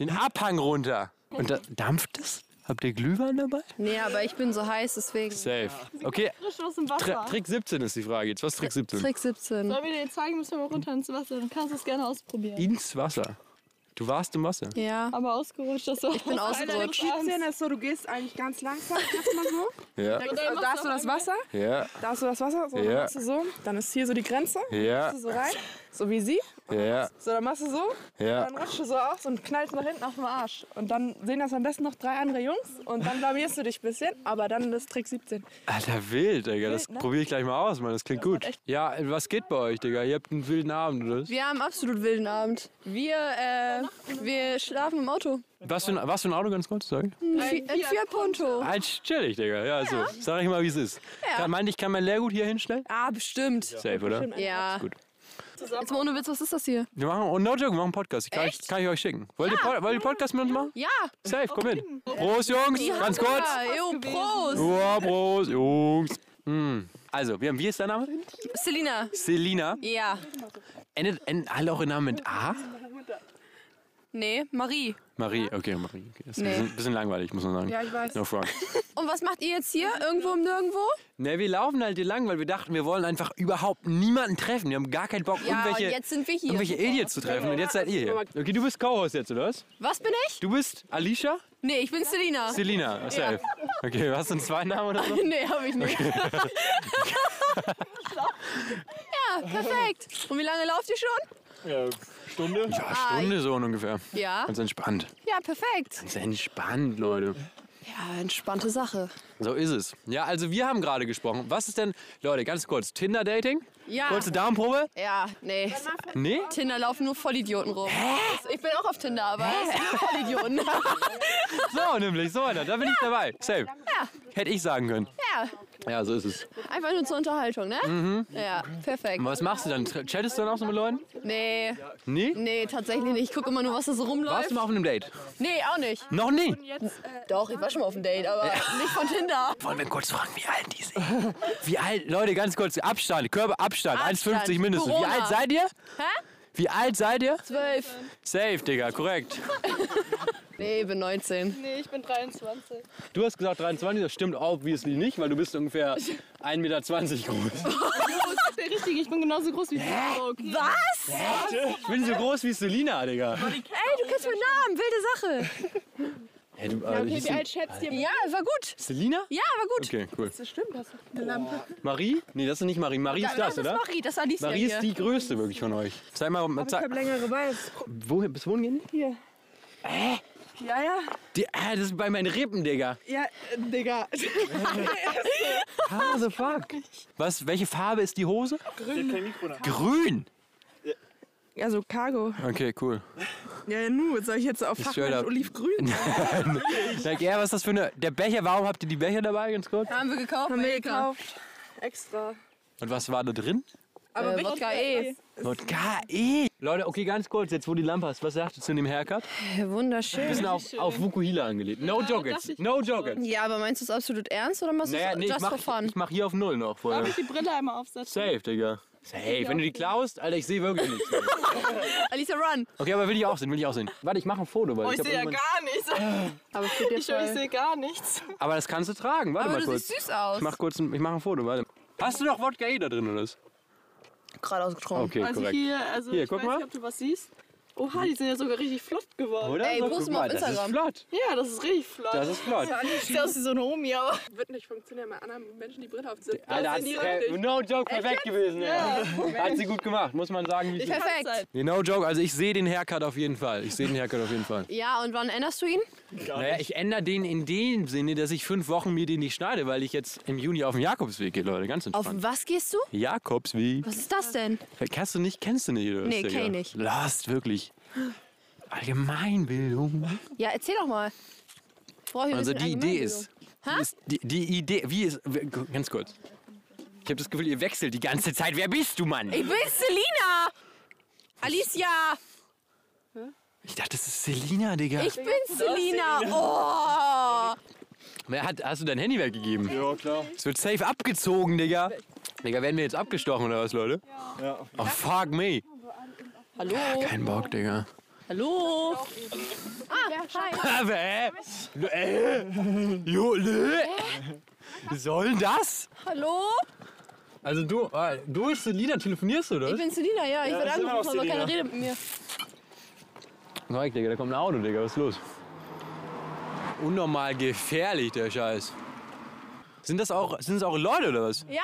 Den Abhang runter. Und da, dampft es? Habt ihr Glühwein dabei? Nee, aber ich bin so heiß, deswegen. Safe. Okay, Frisch aus dem Tri Wasser. Trick 17 ist die Frage jetzt. Was ist Trick 17? Trick 17. Sollen wir dir zeigen, müssen wir mal runter ins Wasser. Dann kannst du es gerne ausprobieren. Ins Wasser. Du warst im Wasser. Ja. Aber ausgerutscht, das so. Ich bin ausgerutscht. 17 ist so, du gehst eigentlich ganz langsam erstmal so. Ja. Also, da hast du das Wasser, Ja. da hast du das Wasser, so, Ja. dann du so. Dann ist hier so die Grenze, Ja. machst du so rein, so wie sie. Ja. So, dann machst du so, Ja. dann rutschst du so aus und knallst nach hinten auf den Arsch. Und dann sehen das am besten noch drei andere Jungs und dann blamierst du dich ein bisschen, aber dann ist Trick 17. Alter, wild, Digga. Das ne? probiere ich gleich mal aus, Mann. Das klingt gut. Ja, was geht bei euch, Digga? Ihr habt einen wilden Abend, oder? Wir haben absolut wilden Abend. Wir, äh, wir schlafen im Auto. Was für ein, was für ein Auto, ganz kurz? Sorry. Ein, Fi- ein Fiat Punto. Ein chillig, Digga. Ja, so. Sag ich mal, wie es ist. Ja. Meinte ich, kann mein Lehrgut hier hinstellen? Ah, bestimmt. Safe, oder? Ja. Gut. Jetzt mal ohne Witz, was ist das hier? Wir machen, oh, no joke, wir machen einen Podcast. Ich kann, ich, kann ich euch schicken. Wollt ihr, Pod- wollt ihr Podcast mit uns machen? Ja. Safe, komm hin. Prost, Jungs. Ganz kurz. Ja, jo, Prost. Ja, Prost, Jungs. Hm. Also, wir haben, wie ist dein Name? Selina. Selina. Ja. Endet, endet alle eure Namen mit A? Nee, Marie. Marie, okay, Marie. Okay. Das ist Nee. ein bisschen, bisschen langweilig, muss man sagen. Ja, ich weiß. No front. Und was macht ihr jetzt hier? Irgendwo um nirgendwo? Ne, wir laufen halt hier lang, weil wir dachten, wir wollen einfach überhaupt niemanden treffen. Wir haben gar keinen Bock, Ja, irgendwelche, jetzt sind wir hier. irgendwelche Idiots zu treffen. Und jetzt seid ihr hier. Okay, du bist Co-Host jetzt, oder was? Was bin ich? Du bist Alicia? Nee, ich bin Selina. Selina, safe. Okay, hast du einen zweiten Namen oder so? Nee, hab ich nicht. ja, perfekt. Und wie lange lauft ihr schon? Ja, Stunde? Ja, Stunde so ungefähr. Ja. Ganz entspannt. Ja, perfekt. Ganz entspannt, Leute. Ja, entspannte Sache. So ist es. Ja, also wir haben gerade gesprochen. Was ist denn, Leute, ganz kurz, Tinder-Dating? Ja. Kurze Darmprobe? Ja, nee. Nee? Tinder laufen nur Vollidioten rum. Ich bin auch auf Tinder, aber es sind nur Vollidioten. So, nämlich, so einer. Da bin ich dabei. Safe. Ja, Hätte ich sagen können. ja. Ja, so ist es. Einfach nur zur Unterhaltung, ne? Ja, perfekt. Und was machst du dann? Chattest du dann auch so mit Leuten? Nee, Nee? nee, tatsächlich nicht. Ich gucke immer nur, was da so rumläuft. Warst du mal auf einem Date? Nee, auch nicht. Noch nie. Doch, ich war schon mal auf einem Date, aber nicht von Tinder. Wollen wir kurz fragen, wie alt die sind? Wie alt? Leute, ganz kurz. Abstand, Körperabstand. Abstand. 1,50 mindestens. Wie Corona. alt seid ihr? Hä? Wie alt seid ihr? Zwölf. Safe, Digga, korrekt. Nee, ich bin 19. Nee, ich bin 23. Du hast gesagt 23, das stimmt obviously nicht, weil du bist ungefähr 1,20 Meter groß. Der Richtige, ich bin genauso groß wie du. Okay. Was? Ich bin so groß wie Selina, Digga. Ey, du kennst meinen Namen. Wilde Sache. Hey, du, äh, Okay, wie alt schätzt ihr? Ja, war gut. Selina? Ja, war gut. Okay, cool. Das stimmt, das ist eine Lampe. Marie? Nee, das ist nicht Marie. Marie ist das, das ist oder? Marie, das war Alicia Marie hier. ist die größte wirklich von euch. Zeig mal, Ich zeig, habe längere Beine. wo, bis wohin gehen die? Hier. Ja, ja. die? Äh, das ist bei meinen Rippen, Digga. Ja, äh, Digga. Ah, the fuck. Was, welche Farbe ist die Hose? Grün. Also Cargo. Okay, cool. Ja, ja, nu, soll ich jetzt auf up. olivgrün? Sag er, was ist das für eine. Der Becher, warum habt ihr die Becher dabei, ganz kurz? Haben wir gekauft? Haben wir gekauft. Extra. Und was war da drin? Aber Äh, Wodka E. Wodka E. Leute, okay, ganz kurz, jetzt wo die Lampe hast, was sagst du zu dem Haircut? Wunderschön. Bisschen auf, auf Vukuhila angelegt. No joke jetzt. No jetzt. Ja, aber meinst du es absolut ernst oder machst du Naja, es nee, ich just mach, for fun? ich mach hier auf Null noch vorher. Darf ich die Brille einmal aufsetzen? Safe, Digga. Safe. Wenn du die klaust, Alter, ich sehe wirklich nichts. Alicia, run. Okay, aber will ich auch sehen, will ich auch sehen. Warte, ich mache ein Foto, weil Oh, ich, ich hab sehe ja irgendwann- gar nichts. Aber für Ich, ich sehe gar nichts. Aber das kannst du tragen. Warte Aber mal du kurz. siehst süß aus. Ich mach kurz ein, ich mach ein Foto, warte. Hast du noch Wodka E da drin oder was? gerade ausgetrunken. Okay, Also korrekt. hier, also Hier, ich guck weiß mal. nicht, ob du was siehst. Oha, die sind ja sogar richtig flott geworden. Oder? Ey, So, post guck mal auf das ist Instagram. flott. Ja, das ist richtig flott. Das ist flott. Sieht aus wie so eine Omi, aber. Wird nicht funktionieren, bei anderen Menschen die Brille aufziehen. Alter, Das die äh, no joke, perfekt gewesen. Ja. Hat sie gut gemacht, muss man sagen. Wie sie Perfekt. nee, no joke, also ich sehe den Haircut auf jeden Fall. Ich sehe den Haircut auf jeden Fall. Ja, und wann änderst du ihn? Naja, ich ändere den in dem Sinne, dass ich fünf Wochen mir den nicht schneide, weil ich jetzt im Juni auf den Jakobsweg gehe, Leute. Ganz Auf entspannt. was gehst du? Jakobsweg. Was ist das denn? Kennst du nicht? Kennst du nicht? Oder Nee, kenn ich nicht. Last, wirklich. Allgemeinbildung. Ja, erzähl doch mal. Ich Also die Idee ist, die ist die, die Idee, wie ist, ganz kurz. Ich habe das Gefühl, ihr wechselt die ganze Zeit. Wer bist du, Mann? Ich bin Selina! Alicia! Ich dachte, das ist Selina, Digga. Ich bin Selina! Oh! Wer hat, hast du dein Handy weggegeben? Ja, klar. Es wird safe abgezogen, Digga. Digga, werden wir jetzt abgestochen oder was, Leute? Ja. Oh, fuck me. Hallo? Kein Bock, Digga. Hallo? Ah, hi. Äh? Jo, ne? Soll das? Hallo? Also du, äh, du bist Selina, telefonierst du, oder? Ich bin Selina, ja. Ich werde immer noch angerufen, aber keiner Selina. redet mit mir. Mike, Digga, da kommt ein Auto, Digga, was ist los? Unnormal gefährlich, der Scheiß. Sind das auch, sind das auch Leute oder was? Ja,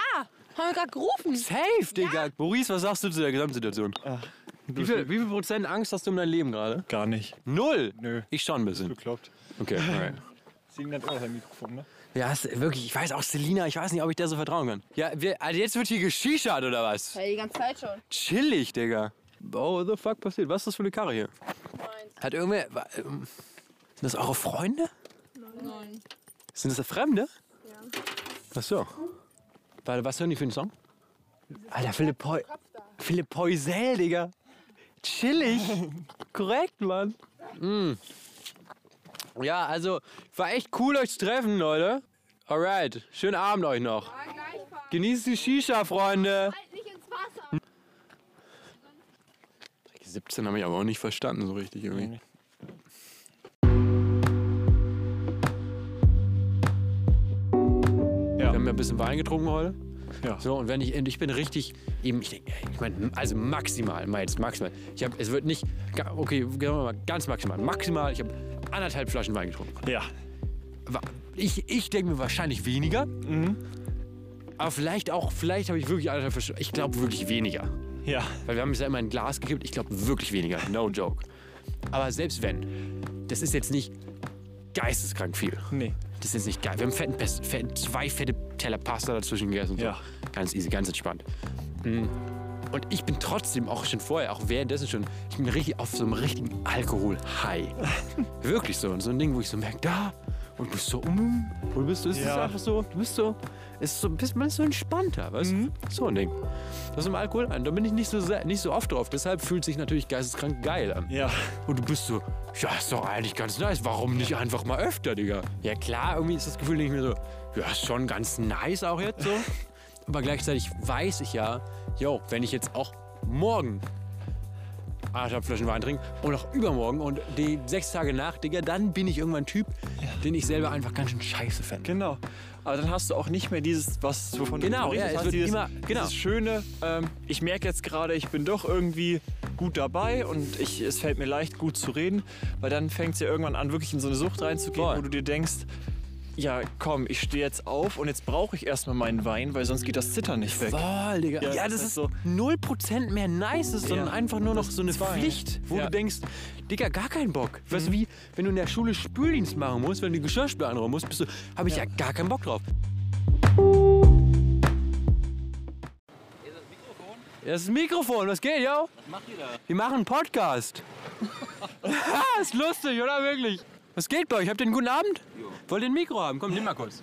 haben wir gerade gerufen. Safe, Digga. Maurice, was sagst du zu der Gesamtsituation? Wie viel, wie viel Prozent Angst hast du um dein Leben gerade? Gar nicht. Null? Nö. Ich schon ein bisschen. Bekloppt. Okay, alright. Siegen hat auch ein Mikrofon, ne? Ja, wirklich, ich weiß auch, Selina, ich weiß nicht, ob ich der so vertrauen kann. Ja, wir, also jetzt wird hier geschichert oder was? Ja, die ganze Zeit schon. Chillig, Digga. Oh, what the fuck passiert? Was ist das für eine Karre hier? Hat irgendwer. ähm, Sind das eure Freunde? Nein. Sind das Fremde? Ja. Ach so. Warte, was hören die für einen Song? Alter, Philipp Poi. Philipp Poisel, Digga. Chillig. Korrekt, Mann. Mm. Ja, also, war echt cool, euch zu treffen, Leute. Alright. Schönen Abend euch noch. Genießt die Shisha, Freunde. Nicht ins Wasser. 17 habe ich aber auch nicht verstanden so richtig irgendwie. Wir haben ja ein bisschen Wein getrunken heute. Ja. So, und wenn ich, ich bin richtig, eben, ich, ich meine, also maximal, mal jetzt maximal. Ich habe, es wird nicht, okay, gehen wir mal ganz maximal. Maximal, ich habe anderthalb Flaschen Wein getrunken. Ja. Ich, ich denke mir wahrscheinlich weniger. Aber vielleicht auch, vielleicht habe ich wirklich anderthalb Flaschen, ich glaube wirklich weniger. Ja. Weil wir haben es ja immer in ein Glas gekippt. Ich glaube wirklich weniger. No joke. Aber selbst wenn, das ist jetzt nicht geisteskrank viel. Nee. Das ist jetzt nicht geil. Wir haben fetten Pest, fetten, zwei fette Teller Pasta dazwischen gegessen. Und Ja. So. Ganz easy, ganz entspannt. Mm. Und ich bin trotzdem auch schon vorher, auch währenddessen schon, ich bin richtig auf so einem richtigen Alkohol-High. Wirklich so. Und so ein Ding, wo ich so merke, da. Und du bist so, mm, und du bist, es ist Ja. einfach so, du bist so, ist so, bist, man ist so entspannter, weißt du? So ein Ding. Das im Alkohol. Da bin ich nicht so, nicht so oft drauf. Deshalb fühlt sich natürlich geisteskrank geil an. Ja. Und du bist so, ja, ist doch eigentlich ganz nice. Warum nicht einfach mal öfter, Digga? Ja, klar, irgendwie ist das Gefühl nicht mehr so, ja, ist schon ganz nice auch jetzt so. Aber gleichzeitig weiß ich ja, yo, wenn ich jetzt auch morgen anderthalb Flaschen Wein trinke und auch übermorgen und die sechs Tage nach, Digga, dann bin ich irgendwann ein Typ, den ich selber einfach ganz schön scheiße fände. Genau. Aber dann hast du auch nicht mehr dieses, was wovon Genau, du ja, berichtet es hast, dieses, immer- genau. dieses schöne, ähm, ich merke jetzt gerade, ich bin doch irgendwie gut dabei und ich, es fällt mir leicht, gut zu reden, weil dann fängt es ja irgendwann an, wirklich in so eine Sucht reinzugehen, Voll. wo du dir denkst, ja komm, ich stehe jetzt auf und jetzt brauche ich erstmal meinen Wein, weil sonst geht das Zittern nicht weg. Voll, Digga. Ja, Ja, das das ist ist so- 0% mehr nice, ist, sondern Ja. einfach nur noch so eine Zwei. Pflicht, wo Ja. du denkst, Digga, gar keinen Bock. Weißt du, wie, wenn du in der Schule Spüldienst machen musst, wenn du die Geschirrspüler anräumen musst, bist du, habe ich ja. gar keinen Bock drauf. Das ist das Mikrofon, was geht, yo? Was macht ihr da? Wir machen einen Podcast. Ist lustig, oder wirklich? Was geht bei euch? Habt ihr einen guten Abend? Wollt ihr ein Mikro haben? Komm, nimm mal kurz.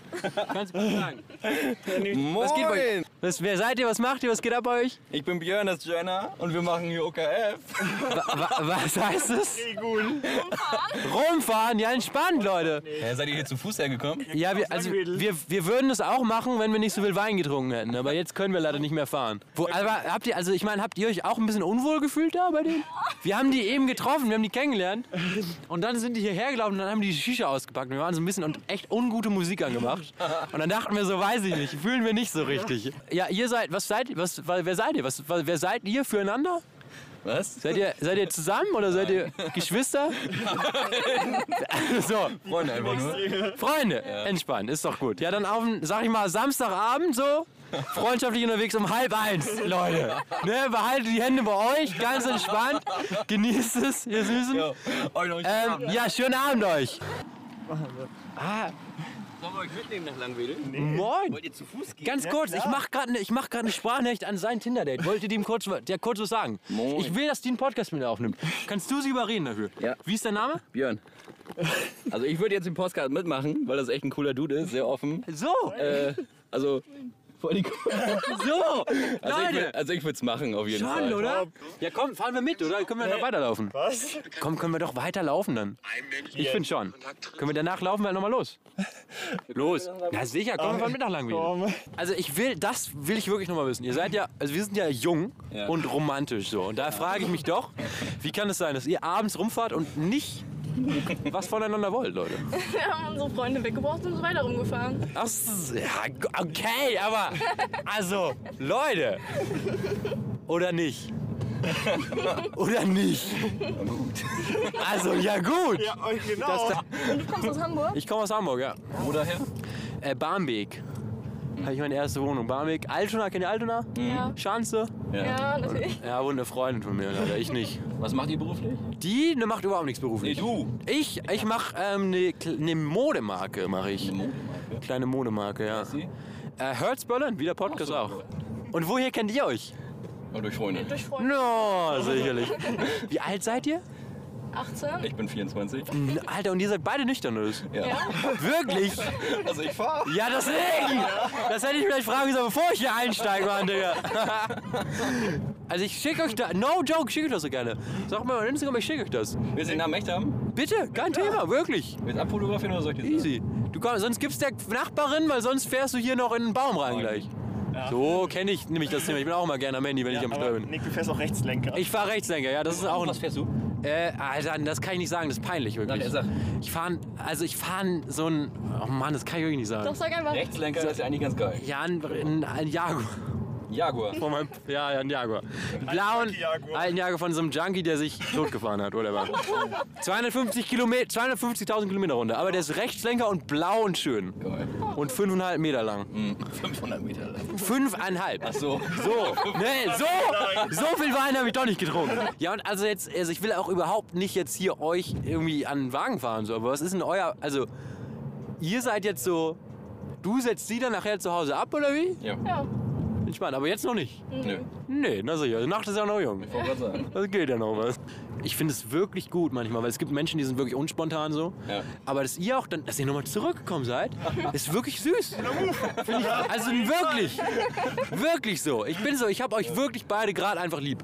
Kannst du kurz sagen. Was geht bei euch? Was, wer seid ihr? Was macht ihr? Was geht ab bei euch? Ich bin Björn, das ist Jenna und wir machen hier OKF. Wa was heißt es? Rumfahren, ja entspannt, Leute. Hä, seid ihr hier zu Fuß hergekommen? Ja, wir, also, wir, wir würden das auch machen, wenn wir nicht so viel Wein getrunken hätten. Aber jetzt können wir leider nicht mehr fahren. Wo, aber habt ihr, also ich meine, habt ihr euch auch ein bisschen unwohl gefühlt da bei denen? Wir haben die eben getroffen, wir haben die kennengelernt. Und dann sind die hierher gelaufen und dann haben die die Shisha ausgepackt. Wir waren so ein bisschen und echt ungute Musik angemacht. Und dann dachten wir so, weiß ich nicht, fühlen wir nicht so richtig. Ja, ihr seid, was seid ihr? Was, wer seid ihr? Was, wer seid ihr füreinander? Was? Seid ihr, seid ihr zusammen oder seid ihr Geschwister? so, Freunde einfach nur. Freunde, entspannt, ist doch gut. Ja, dann auf, sag ich mal, Samstagabend so, freundschaftlich unterwegs um halb eins, Leute. Ne, behaltet die Hände bei euch, ganz entspannt, genießt es, ihr Süßen. Ja. Ähm, Abend, ne? ja, schönen Abend euch. Ah, Sollen wir euch mitnehmen nach Langwedel? moin. Wollt ihr zu Fuß gehen? Ganz kurz, ich mach gerade ne, ich mach grad eine Sprachnachricht an sein Tinder-Date. Wollte dem kurz, der kurz was sagen? Moin. Ich will, dass die einen Podcast mit mir aufnimmt. Kannst du sie überreden dafür? Ja. Wie ist dein Name? Björn. Also ich würde jetzt den Podcast mitmachen, weil das echt ein cooler Dude ist, sehr offen. So, Äh, also voll die so, Also ich, Leute. will- also ich würde es machen auf jeden Fall. Schon, oder? Ja, komm, fahren wir mit, oder? Können wir noch weiterlaufen? Was? Komm, können wir doch weiterlaufen dann. Ich finde schon. Können wir danach laufen wir nochmal los? Los. Ja, sicher, komm, wir fahren mit nach Langwedel. Also ich will, das will ich wirklich nochmal wissen. Ihr seid ja, also wir sind ja jung Ja. und romantisch so. Und da frage ich mich doch, wie kann es sein, dass ihr abends rumfahrt und nicht was voneinander wollt, Leute? Wir haben unsere Freunde weggebracht und sind weiter rumgefahren. Ach, ja, okay, aber also, Leute. Oder nicht? Oder nicht? Also, ja gut. Ja, euch genau. Und du kommst aus Hamburg? Ich komme aus Hamburg, ja. Wo daher? Äh, Barmbek. Habe ich meine erste Wohnung. Barmbek. Altona, kennt ihr Altona? Ja. Schanze? Ja, natürlich. Ja, wohnt eine Freundin von mir, leider. Ich nicht. Was macht ihr beruflich? Die ne, macht überhaupt nichts beruflich. Nee, du. Ich, ich mache eine ähm, ne, Kle- ne Modemarke, mache ich. Kleine Modemarke, ja. Sie? Äh, Hertz Berlin, wie der Podcast auch. Und woher kennt ihr euch? Und durch Freunde. Durch Freunde. No, sicherlich. Wie alt seid ihr? 18? Ich bin 24. N- Alter, und ihr seid beide nüchtern, oder? was? Ja. Wirklich? Also ich fahre. Ja, deswegen! Das hätte ich vielleicht fragen sollen, bevor ich hier einsteige, Mann, Digga. Also ich schicke euch da, no joke, schicke ich das so gerne. Sag mal Instagram, ich schicke euch das. Willst du den Namen echt haben? Bitte, kein Thema, wirklich. Willst du abfotografieren oder soll ich dir sagen? Easy. Du komm, sonst gibt's der Nachbarin, weil sonst fährst du hier noch in den Baum rein gleich. So kenne ich nämlich das Thema. Ich bin auch immer gerne am Handy, wenn ich am Steuer bin. Nick, du fährst auch Rechtslenker. Ich fahre Rechtslenker, ja, das ist auch Was fährst du? Äh, Alter, das kann ich nicht sagen, das ist peinlich wirklich. Sag, sag. Ich fahre, also ich fahre so ein, oh Mann, das kann ich wirklich nicht sagen. Doch, sag einfach. Rechtslenker ist ja eigentlich ganz geil. Ja, ein, ein, ein Jaguar. Jaguar. Von meinem, ja, ja, ein Jaguar. Einen blauen Jaguar. alten Jaguar von so einem Junkie, der sich totgefahren hat, oder was? 250 Kilometer, 250.000 Kilometer runter. Aber der ist Rechtslenker und blau und schön. Geil. Und 5,5 Meter lang. 500 Meter lang. 5,5. Ach so. So, nee, so, so viel Wein habe ich doch nicht getrunken. Ja, und also jetzt, also ich will auch überhaupt nicht jetzt hier euch irgendwie an den Wagen fahren, so, aber was ist denn euer, also, ihr seid jetzt so, du setzt sie dann nachher zu Hause ab, oder wie? Ja. Ja. Entspannt, aber jetzt noch nicht. Nö. Nee, na sicher, die Nacht ist ja noch jung. Ich wollte gerade sagen. Das geht ja noch was. Ich finde es wirklich gut manchmal, weil es gibt Menschen, die sind wirklich unspontan so. Ja. Aber dass ihr auch dann, dass ihr nochmal zurückgekommen seid, ist wirklich süß. Ich, also wirklich, wirklich so. Ich bin so, ich habe euch wirklich beide gerade einfach lieb.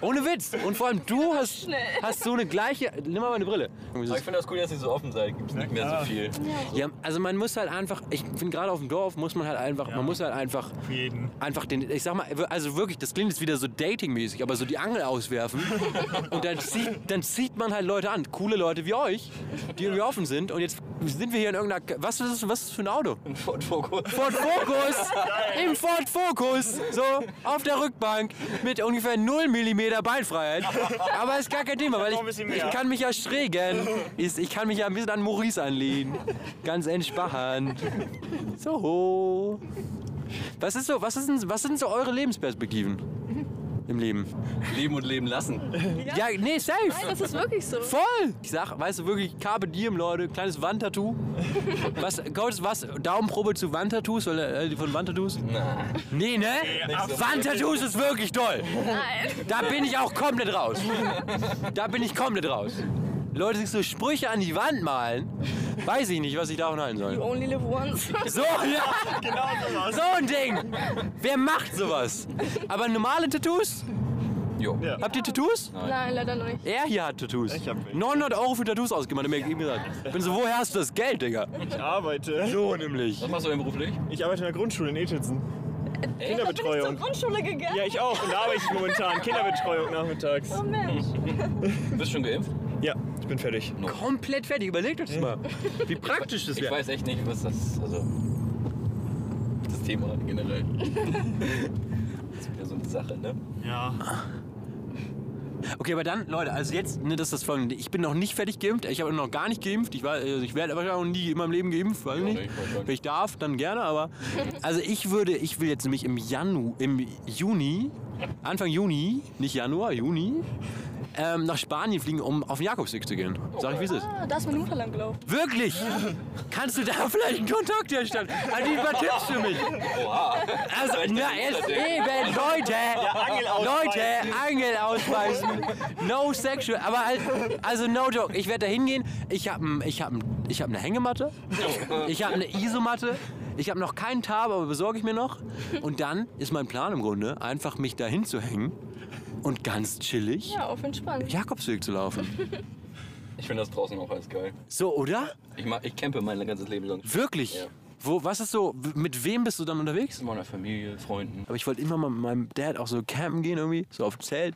Ohne Witz. Und vor allem du hast, hast so eine gleiche, nimm mal meine Brille. Aber ich finde das cool, dass ihr so offen seid. Gibt es nicht mehr so viel. Ja, also man muss halt einfach, ich finde gerade auf dem Dorf muss man halt einfach, man muss halt einfach, jeden. einfach den, ich sag mal, also wirklich, das klingt jetzt wieder so datingmäßig, aber so die Angel auswerfen und dann zieht, dann zieht man halt Leute an, coole Leute wie euch, die irgendwie offen sind und jetzt sind wir hier in irgendeiner, was ist das, was ist das für ein Auto? Ein Ford Focus. Ford Focus, im Ford Focus, so auf der Rückbank mit ungefähr 0 mm Beinfreiheit. Aber ist gar kein Thema, weil ich, ich kann mich ja schrägen. Ich kann mich ja ein bisschen an Maurice anlehnen. Ganz entspannt. So. Was ist so, was, ist denn, was sind so eure Lebensperspektiven im Leben? Leben und leben lassen. Ja, nee, safe. Das ist wirklich so. Voll! Ich sag, weißt du wirklich, Carpe Diem, Leute, kleines Wandtattoo. Was, Coach, was, Daumenprobe zu Wandtattoos, oder äh, von Wandtattoos? Nein. Nee, ne? Wandtattoos ist wirklich toll. Nein. Da bin ich auch komplett raus. Da bin ich komplett raus. Leute sich so Sprüche an die Wand malen, weiß ich nicht, was ich davon halten You soll. only live once. So, ja, Genau sowas. so ein Ding. Wer macht sowas? Aber normale Tattoos? Jo. Ja. Habt ihr Tattoos? Nein, leider noch nicht. Er hier hat Tattoos. Ich hab welche. 900 Euro für Tattoos ausgemacht, hat mir eben gesagt. Ich bin so, woher hast du das Geld, Digga? Ich arbeite. So nämlich. Was machst du denn beruflich? Ich arbeite in der Grundschule in Etelsen. Ich bin zur Kinderbetreuung. Grundschule gegangen. Ja, ich auch. Und da arbeite ich momentan. Kinderbetreuung nachmittags. Oh Mensch. Bist du schon geimpft? Ja, ich bin fertig. Komplett fertig, überlegt euch das mal. Wie praktisch das Ich wäre. weiß echt nicht, was das. Also. Das Thema generell. Das ist wieder so eine Sache, ne? Ja. Okay, aber dann, Leute, also jetzt, ne, das ist das folgende. Ich bin noch nicht fertig geimpft. Ich habe noch gar nicht geimpft. Ich, war, also ich werde wahrscheinlich auch nie in meinem Leben geimpft, weiß ich nicht. Wenn ich darf, dann gerne, aber. Also ich würde, ich will jetzt nämlich im Janu, im Juni, Anfang Juni, nicht Januar, Juni, ähm, nach Spanien fliegen, um auf den Jakobsweg zu gehen. Sag ich, wie es ist. Ah, da ist meine Mutter lang gelaufen. Wirklich? Kannst du da vielleicht einen Kontakt herstellen? Also die paar Tipps für mich. Also, na, erst eben, Leute, Leute, Angel ausweisen. No sexual, aber halt, also no joke. Ich werde da hingehen. Ich habe ich hab, ich hab eine Hängematte. Ich habe eine Isomatte. Ich habe noch keinen Tab, aber besorge ich mir noch. Und dann ist mein Plan im Grunde, einfach mich da hinzuhängen und ganz chillig Ja, auf entspannt. Jakobsweg zu laufen. Ich finde das draußen auch alles geil. So, oder? Ich, mach, ich campe mein ganzes Leben lang. Wirklich? Ja. Wo, was ist so, mit wem bist du dann unterwegs? Mit meiner Familie, Freunden. Aber ich wollte immer mal mit meinem Dad auch so campen gehen irgendwie, so auf dem Zelt.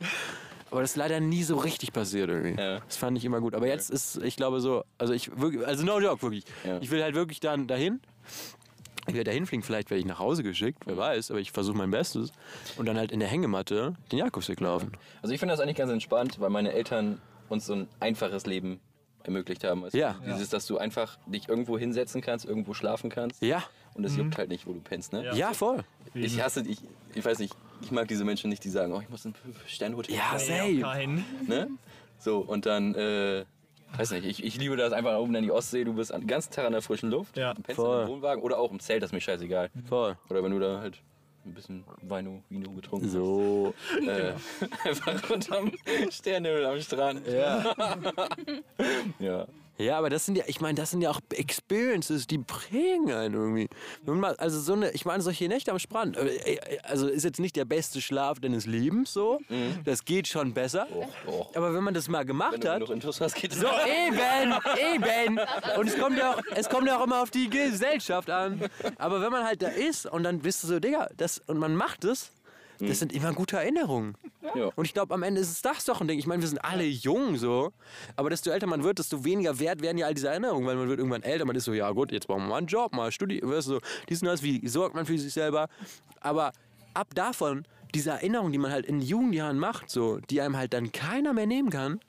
Aber das ist leider nie so richtig passiert irgendwie. Ja. Das fand ich immer gut. Aber jetzt ist, ich glaube so, also ich also no joke wirklich. Ja. Ich will halt wirklich dann dahin. Ich werde dahin fliegen, vielleicht werde ich nach Hause geschickt, wer weiß, aber ich versuche mein Bestes. Und dann halt in der Hängematte den Jakobsweg laufen. Also ich finde das eigentlich ganz entspannt, weil meine Eltern uns so ein einfaches Leben ermöglicht haben. Du? Ja. Dieses, dass du einfach dich irgendwo hinsetzen kannst, irgendwo schlafen kannst. Ja, Und es juckt halt nicht, wo du pennst, ne? ja, voll. Ich hasse, ich, ich weiß nicht, ich mag diese Menschen nicht, die sagen, oh, ich muss in ein Sternhotel. Ja, safe. Ne? So, und dann, äh, weiß nicht, ich, ich liebe das einfach oben an die Ostsee, du bist an, den ganzen Tag an der frischen Luft, Ja. du pennst Voll. in einem Wohnwagen oder auch im Zelt, das ist mir scheißegal. Voll. Oder wenn du da halt ein bisschen Weino, Vino getrunken So. hast. Äh, einfach unterm Sternhimmel am Strand. Ja. Ja. Ja, aber das sind ja, ich meine, das sind ja auch Experiences, die prägen einen irgendwie. Wenn man, also so eine, ich meine, solche Nächte am Strand, äh, äh, also ist jetzt nicht der beste Schlaf deines Lebens so, das geht schon besser. Oh. Aber wenn man das mal Wenn gemacht du hat, noch hast, geht es so eben, eben. Und es kommt ja auch, es kommt ja auch immer auf die Gesellschaft an. Aber wenn man halt da ist und dann bist du so, Digga, das, und man macht es, das sind immer gute Erinnerungen. Ja. Und ich glaube, am Ende ist es das doch ein Ding. Ich meine, wir sind alle jung so. Aber desto älter man wird, desto weniger wert werden ja all diese Erinnerungen. Weil man wird irgendwann älter. Man ist so, ja gut, jetzt brauchen wir mal einen Job, mal studieren. Weißt du, so, dies und das, wie sorgt man für sich selber. Aber ab davon, diese Erinnerungen, die man halt in jungen Jahren macht, so, die einem halt dann keiner mehr nehmen kann.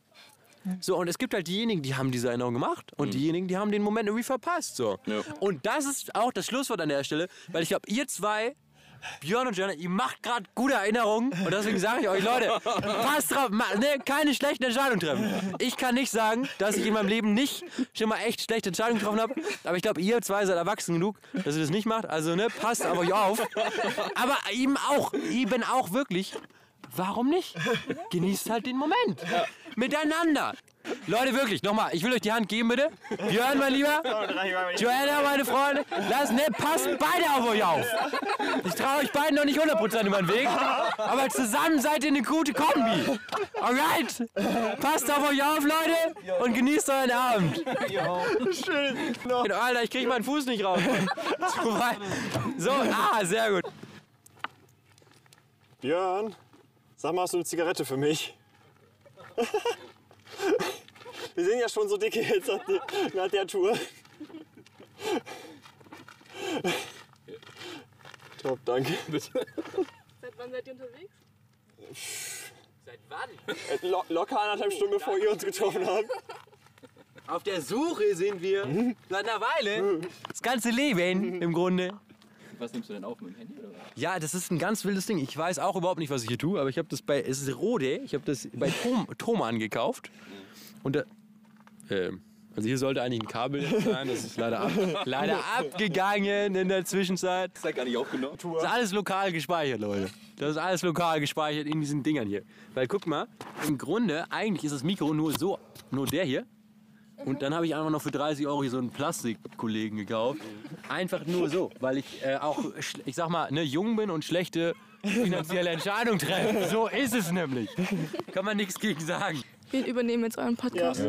So, und es gibt halt diejenigen, die haben diese Erinnerung gemacht und diejenigen, die haben den Moment irgendwie verpasst. So. Ja. Und das ist auch das Schlusswort an der Stelle, weil ich glaube, ihr zwei Björn und Jana, ihr macht gerade gute Erinnerungen und deswegen sage ich euch, Leute, passt drauf, ne, keine schlechten Entscheidungen treffen. Ich kann nicht sagen, dass ich in meinem Leben nicht schon mal echt schlechte Entscheidungen getroffen habe, aber ich glaube, ihr zwei seid erwachsen genug, dass ihr das nicht macht, also ne, passt auf euch auf. Aber eben auch, eben auch wirklich, warum nicht? Genießt halt den Moment. Miteinander. Leute, wirklich, nochmal, ich will euch die Hand geben, bitte. Björn, mein Lieber. Joanna, meine Freunde. Lasst, ne, passt beide auf euch auf. Ich traue euch beiden noch nicht 100% über den Weg, aber zusammen seid ihr eine gute Kombi. Alright? Passt auf euch auf, Leute, und genießt euren Abend. Schön. Alter, ich krieg meinen Fuß nicht raus. Zu weit. So, ah, sehr gut. Björn, sag mal, hast du eine Zigarette für mich? Wir sind ja schon so dicke jetzt nach der, nach der Tour. Top, danke. Seit wann seid ihr unterwegs? Seit wann? Lo locker anderthalb Stunden, bevor ihr uns getroffen habt. Auf der Suche sind wir. Seit einer Weile. Das ganze Leben im Grunde. Was nimmst du denn auf mit dem Handy? Oder? Ja, das ist ein ganz wildes Ding. Ich weiß auch überhaupt nicht, was ich hier tue, aber ich habe das bei, es ist Rode, ich habe das bei Tom, Thomann gekauft. Und da, ähm, also hier sollte eigentlich ein Kabel sein, das ist leider, ab, leider abgegangen in der Zwischenzeit. Das hat gar nicht aufgenommen. Das ist alles lokal gespeichert, Leute. Das ist alles lokal gespeichert in diesen Dingern hier. Weil guck mal, im Grunde, eigentlich ist das Mikro nur so, nur der hier. Und dann habe ich einfach noch für 30 Euro hier so einen Plastikkollegen gekauft. Einfach nur so, weil ich äh, auch, ich sag mal, ne, jung bin und schlechte finanzielle Entscheidungen treffe. So ist es nämlich. Kann man nichts gegen sagen. Wir übernehmen jetzt euren Podcast.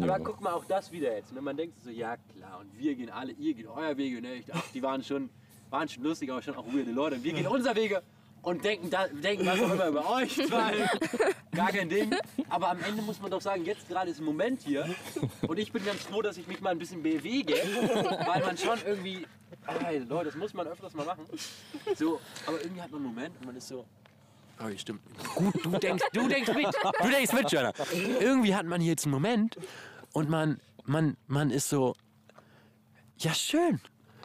Aber guck mal auch das wieder jetzt. Ne? Man denkt so, ja klar, und wir gehen alle, ihr geht euer Wege. Ne? Ich, ach, die waren schon, waren schon lustig, aber schon auch weirde Leute. Und wir gehen unser Wege und denken, da, denken was auch immer über euch zwei. Gar kein Ding. Aber am Ende muss man doch sagen, jetzt gerade ist ein Moment hier. Und ich bin ganz froh, dass ich mich mal ein bisschen bewege. Weil man schon irgendwie, ey, Leute, das muss man öfters mal machen. So, aber irgendwie hat man einen Moment und man ist so, Oh, stimmt. Gut, du denkst, du denkst mit. Du denkst mit, Jana. Irgendwie hat man hier jetzt einen Moment und man, man, man ist so, ja schön.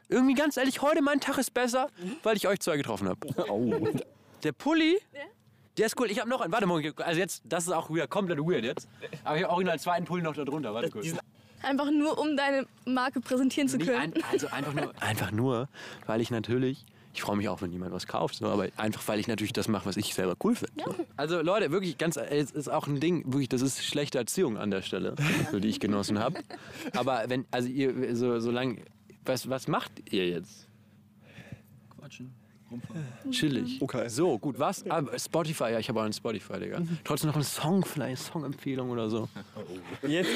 Irgendwie ganz ehrlich, heute mein Tag ist besser, weil ich euch zwei getroffen habe. Oh. Der Pulli, der ist cool. Ich habe noch einen. Warte mal, also jetzt, das ist auch wieder komplett weird jetzt. Aber ich habe original einen zweiten Pulli noch da drunter. Warte kurz. Einfach nur, um deine Marke präsentieren zu Nicht können. ein, also einfach nur, einfach nur, weil ich natürlich, ich freue mich auch, wenn jemand was kauft, so, aber einfach, weil ich natürlich das mache, was ich selber cool finde. Also Leute, wirklich ganz, es ist auch ein Ding, wirklich, das ist schlechte Erziehung an der Stelle, so, die ich genossen habe. Aber wenn, also ihr, so, solange, was, was macht ihr jetzt? Quatschen. Chillig. Okay. So, gut, was? Ah, Spotify, ja, ich habe auch einen Spotify, Digga. Trotzdem noch einen Song, vielleicht Songempfehlung oder so. Jetzt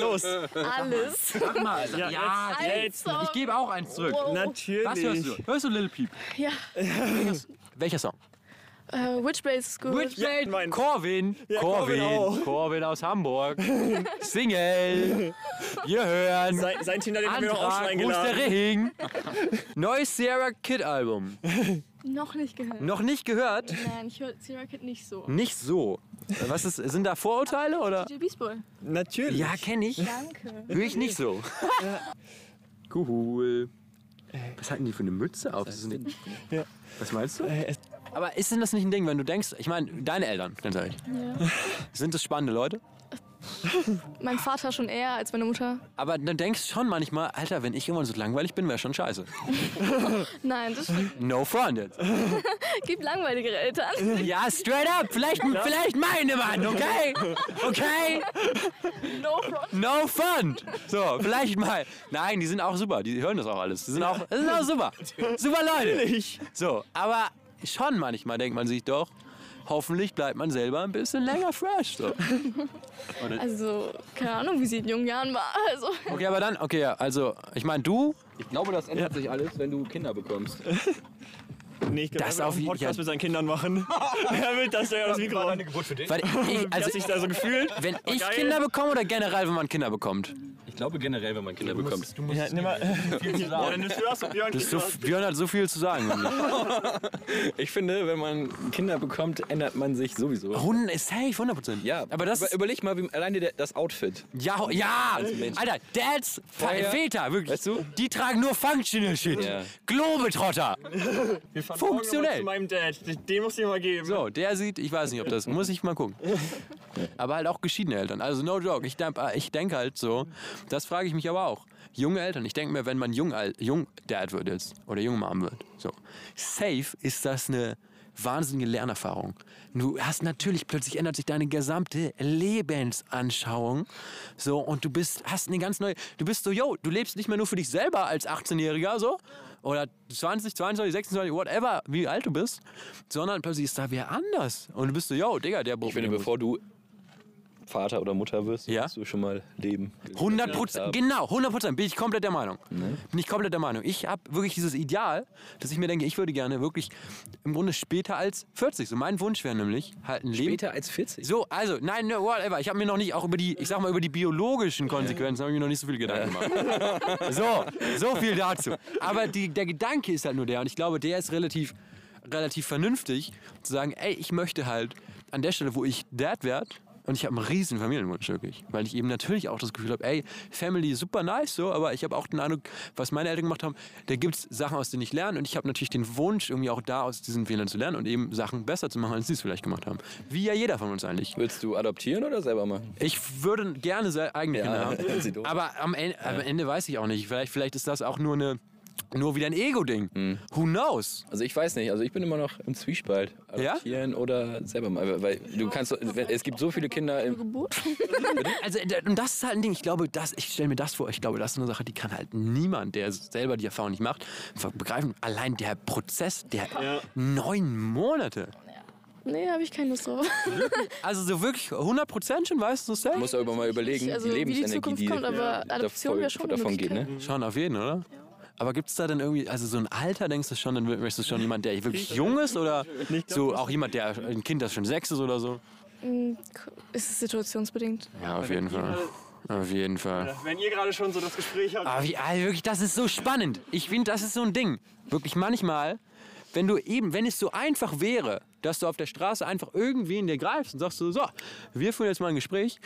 los. Alles. Sag mal, ja, Ja, jetzt. ich gebe auch eins zurück. Natürlich. Was hörst du? Hörst du Lil Peep? Ja. Welcher Song? Äh, Witchblade ist gut. Witchblade, Corvin, Corvin Corvin, auch. Corvin aus Hamburg, Single, wir hören, Sein, sein Tinder, den haben wir doch auch schon eingeladen. Ring? Neues Sierra Kid Album. Noch nicht gehört. Noch nicht gehört? Nein, ich höre Sierra Kid nicht so. Nicht so. Was ist, sind da Vorurteile oder? DJ Beast Boy. Natürlich. Ja, kenne ich. Danke. Höre ich nicht so. Cool. Was hatten die für eine Mütze auf? Das ist eine, Was meinst du? Aber ist denn das nicht ein Ding, wenn du denkst, ich meine, deine Eltern, ganz ehrlich, Ja. sind das spannende Leute? Mein Vater schon eher als meine Mutter. Aber dann denkst du schon manchmal, Alter, wenn ich irgendwann so langweilig bin, wäre schon scheiße. Nein, das No front jetzt. gibt langweiligere Eltern. Ja, straight up. Vielleicht, vielleicht meine Mann, okay? Okay? No front. No front. So, vielleicht mal. Nein, die sind auch super. Die hören das auch alles. Die sind auch, das sind auch super. Super Leute. So, aber schon manchmal denkt man sich doch, hoffentlich bleibt man selber ein bisschen länger fresh. So. Also, keine Ahnung, wie sie in jungen Jahren war. Also, Okay, aber dann, okay, ja, also, ich meine, du, Ich glaube, das ändert sich alles, wenn du Kinder bekommst. Nee, ich glaube, Das er will auf einen jeden- Podcast ja. mit seinen Kindern machen. er will das ja das Mikro. Geburt für dich? weil ich, Wie also, hast du dich da so gefühlt? wenn ich geil. Kinder bekomme oder generell, wenn man Kinder bekommt? Ich glaube generell, wenn man Kinder bekommt. Ja, nimm mal. Ja, dann nimmst du das und Björn Das so. Björn hat so viel zu sagen. Ich finde, wenn man Kinder bekommt, ändert man sich sowieso. Hund ist safe, 100 Prozent. Ja, aber das über, überleg mal, wie, alleine der, das Outfit. Ja, ja. Alter, Dads, Väter, wirklich. Weißt du? Die tragen nur Functional Shit. Ja. Globetrotter. Funktionell. Zu meinem Dad. Den- muss ich mal geben. So, der sieht, ich weiß nicht, ob das, muss ich mal gucken. Aber halt auch geschiedene Eltern. Also no joke, ich, ich denke halt so, das frage ich mich aber auch. Junge Eltern, ich denke mir, wenn man jung, jung Dad wird jetzt oder junge Mom wird, so, safe ist das eine wahnsinnige Lernerfahrung. Du hast natürlich, plötzlich ändert sich deine gesamte Lebensanschauung. So, und du bist, hast eine ganz neue, du bist so, yo, du lebst nicht mehr nur für dich selber als 18-Jähriger, so, oder 20, 22, 26, whatever, wie alt du bist, sondern plötzlich ist da wer anders. Und du bist so, yo, Digga, der Ich finde, bevor du Vater oder Mutter wirst, Ja. musst du schon mal leben. 100 Prozent, genau, 100 Prozent, bin ich komplett der Meinung. Bin ich komplett der Meinung. Ich habe wirklich dieses Ideal, dass ich mir denke, ich würde gerne wirklich im Grunde später als 40. So mein Wunsch wäre nämlich halt ein Leben. Später als 40. So, also, nein, no, whatever. Ich habe mir noch nicht auch über die, ich sag mal, über die biologischen Konsequenzen habe ich mir noch nicht so viel Gedanken gemacht. So, so viel dazu. Aber die, der Gedanke ist halt nur der und ich glaube, der ist relativ, relativ vernünftig, zu sagen, ey, ich möchte halt an der Stelle, wo ich Dad werde, und ich habe einen riesen Familienwunsch wirklich, weil ich eben natürlich auch das Gefühl habe, ey, Family ist super nice so, aber ich habe auch den Eindruck, was meine Eltern gemacht haben, da gibt es Sachen, aus denen ich lerne und ich habe natürlich den Wunsch, irgendwie auch da aus diesen Fehlern zu lernen und eben Sachen besser zu machen, als sie es vielleicht gemacht haben. Wie ja jeder von uns eigentlich. Willst du adoptieren oder selber machen? Ich würde gerne eigene Kinder haben. Aber am Ende, am Ende weiß ich auch nicht. Vielleicht, vielleicht ist das auch nur eine nur wieder ein Ego-Ding. Who knows? Also ich weiß nicht, also ich bin immer noch im Zwiespalt. Ja? Adoptieren oder selber mal. Weil du kannst, es gibt so viele Kinder im. Also, und das ist halt ein Ding. Ich glaube, das, ich stelle mir das vor. Ich glaube, das ist eine Sache, die kann halt niemand, der selber die Erfahrung nicht macht, begreifen. Allein der Prozess, der neun Monate. Nee, habe ich keine Lust drauf. Also so wirklich 100 Prozent schon, weißt du, Du musst aber mal überlegen, Also, die wie die Lebensenergie, Zukunft die kommt, aber da Adoption wäre schon davon geht, ne? Schon auf jeden, oder? Aber gibt es da dann irgendwie, also so ein Alter, denkst du schon, dann möchtest du schon jemand, der wirklich jung ist oder so auch jemand, der ein Kind, das schon sechs ist oder so? Mm, Ist es situationsbedingt. Ja, auf jeden Fall. Auf jeden Fall. Wenn ihr gerade schon so das Gespräch habt. Aber wie, also wirklich, das ist so spannend. Ich finde, das ist so ein Ding. Wirklich manchmal, wenn du eben, wenn es so einfach wäre, dass du auf der Straße einfach irgendwen dir greifst und sagst so, so, wir führen jetzt mal ein Gespräch,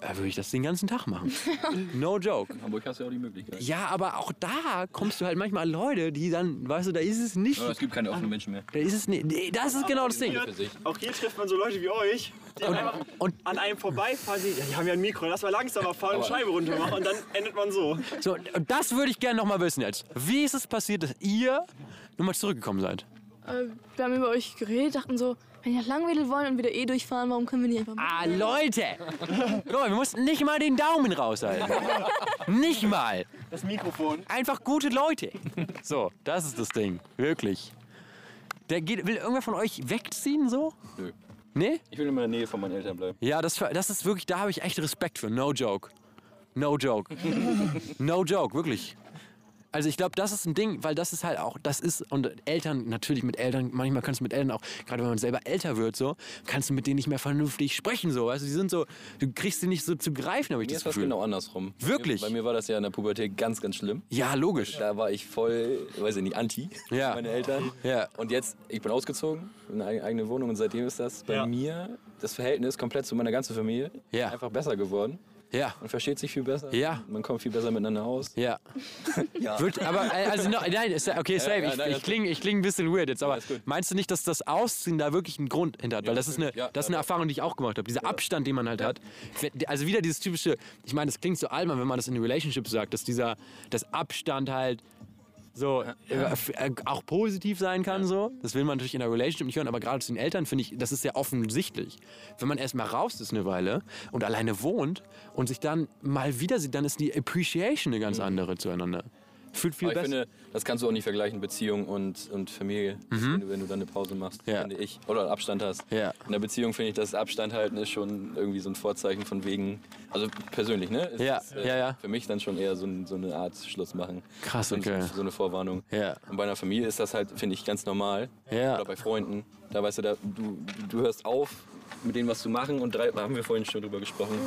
äh, würde ich das den ganzen Tag machen. No joke. In Hamburg hast du ja auch die Möglichkeit. Ja, aber auch da kommst du halt manchmal an Leute, die dann, weißt du, da ist es nicht. Aber es gibt keine offenen Menschen mehr. Da ist es nicht. Nee, das ist genau das Ding. Auch hier trifft man so Leute wie euch, die einfach und- an einem vorbeifahren. Die, ja, die haben ja ein Mikro, lass mal langsamer fahren und Scheibe runter machen und dann endet man so. So, und das würde ich gerne noch mal wissen jetzt. Wie ist es passiert, dass ihr nochmal zurückgekommen seid? Äh, wir haben über euch geredet, dachten so, wenn ihr nach Langwedel wollen und wieder eh durchfahren, warum können wir nicht einfach Ah, Leute! Leute, wir mussten nicht mal den Daumen raushalten. nicht mal. Das Mikrofon. Einfach gute Leute. So, das ist das Ding. Wirklich. Der geht, will irgendwer von euch wegziehen so? Nö. Nee? Ich will in der Nähe von meinen Eltern bleiben. Ja, das, das ist wirklich, da habe ich echt Respekt für. No joke. No joke. no joke, wirklich. Also ich glaube, das ist ein Ding, weil das ist halt auch, das ist, und Eltern, natürlich mit Eltern, manchmal kannst du mit Eltern auch, gerade wenn man selber älter wird, so, kannst du mit denen nicht mehr vernünftig sprechen, so, weißt du, die sind so, du kriegst sie nicht so zu greifen, habe ich Mir das ist das Gefühl. genau andersrum. Wirklich? Bei mir war das ja in der Pubertät ganz, ganz schlimm. Ja, logisch. Da war ich voll, weiß ich nicht, anti. Ja. Meine Eltern. Ja. Und jetzt, ich bin ausgezogen in eine eigene Wohnung und seitdem ist das bei Ja. mir das Verhältnis komplett zu meiner ganzen Familie Ja. einfach besser geworden. Ja, Man versteht sich viel besser. Ja. Man kommt viel besser miteinander aus. ja. Wird, aber, äh, also, no, nein, ist, ja- okay, safe, ja, ich, nein, ich alles klinge ich kling ein bisschen weird jetzt, aber meinst du nicht, dass das Ausziehen da wirklich einen Grund hinter hat? Weil das ist eine, Ja, das ist ja, eine ja. Erfahrung, die ich auch gemacht habe. Dieser Abstand, den man halt hat. Also wieder dieses typische, ich meine, das klingt so albern, wenn man das in Relationships sagt, dass dieser, das Abstand halt so äh, äh, auch positiv sein kann so. Das will man natürlich in der Relationship nicht hören, aber gerade zu den Eltern finde ich, das ist sehr offensichtlich. Wenn man erst mal raus ist eine Weile und alleine wohnt und sich dann mal wieder sieht, dann ist die Appreciation eine ganz andere zueinander. Fühlt viel Aber ich besser. finde, das kannst du auch nicht vergleichen, Beziehung und, und Familie, wenn, du, wenn du dann eine Pause machst, Mhm. Ja. finde ich. Oder Abstand hast. Ja. In der Beziehung finde ich, das Abstand halten ist schon irgendwie so ein Vorzeichen von wegen, also persönlich, ne? Es Ja, ist, äh, ja, ja. Für mich dann schon eher so, ein, so eine Art Schluss machen. Krass, so, okay. so eine Vorwarnung. Ja. Und bei einer Familie ist das halt, finde ich, ganz normal. Ja. Oder bei Freunden. Da weißt du, da, du, du hörst auf mit dem, was du machen und drei, da haben wir vorhin schon drüber gesprochen.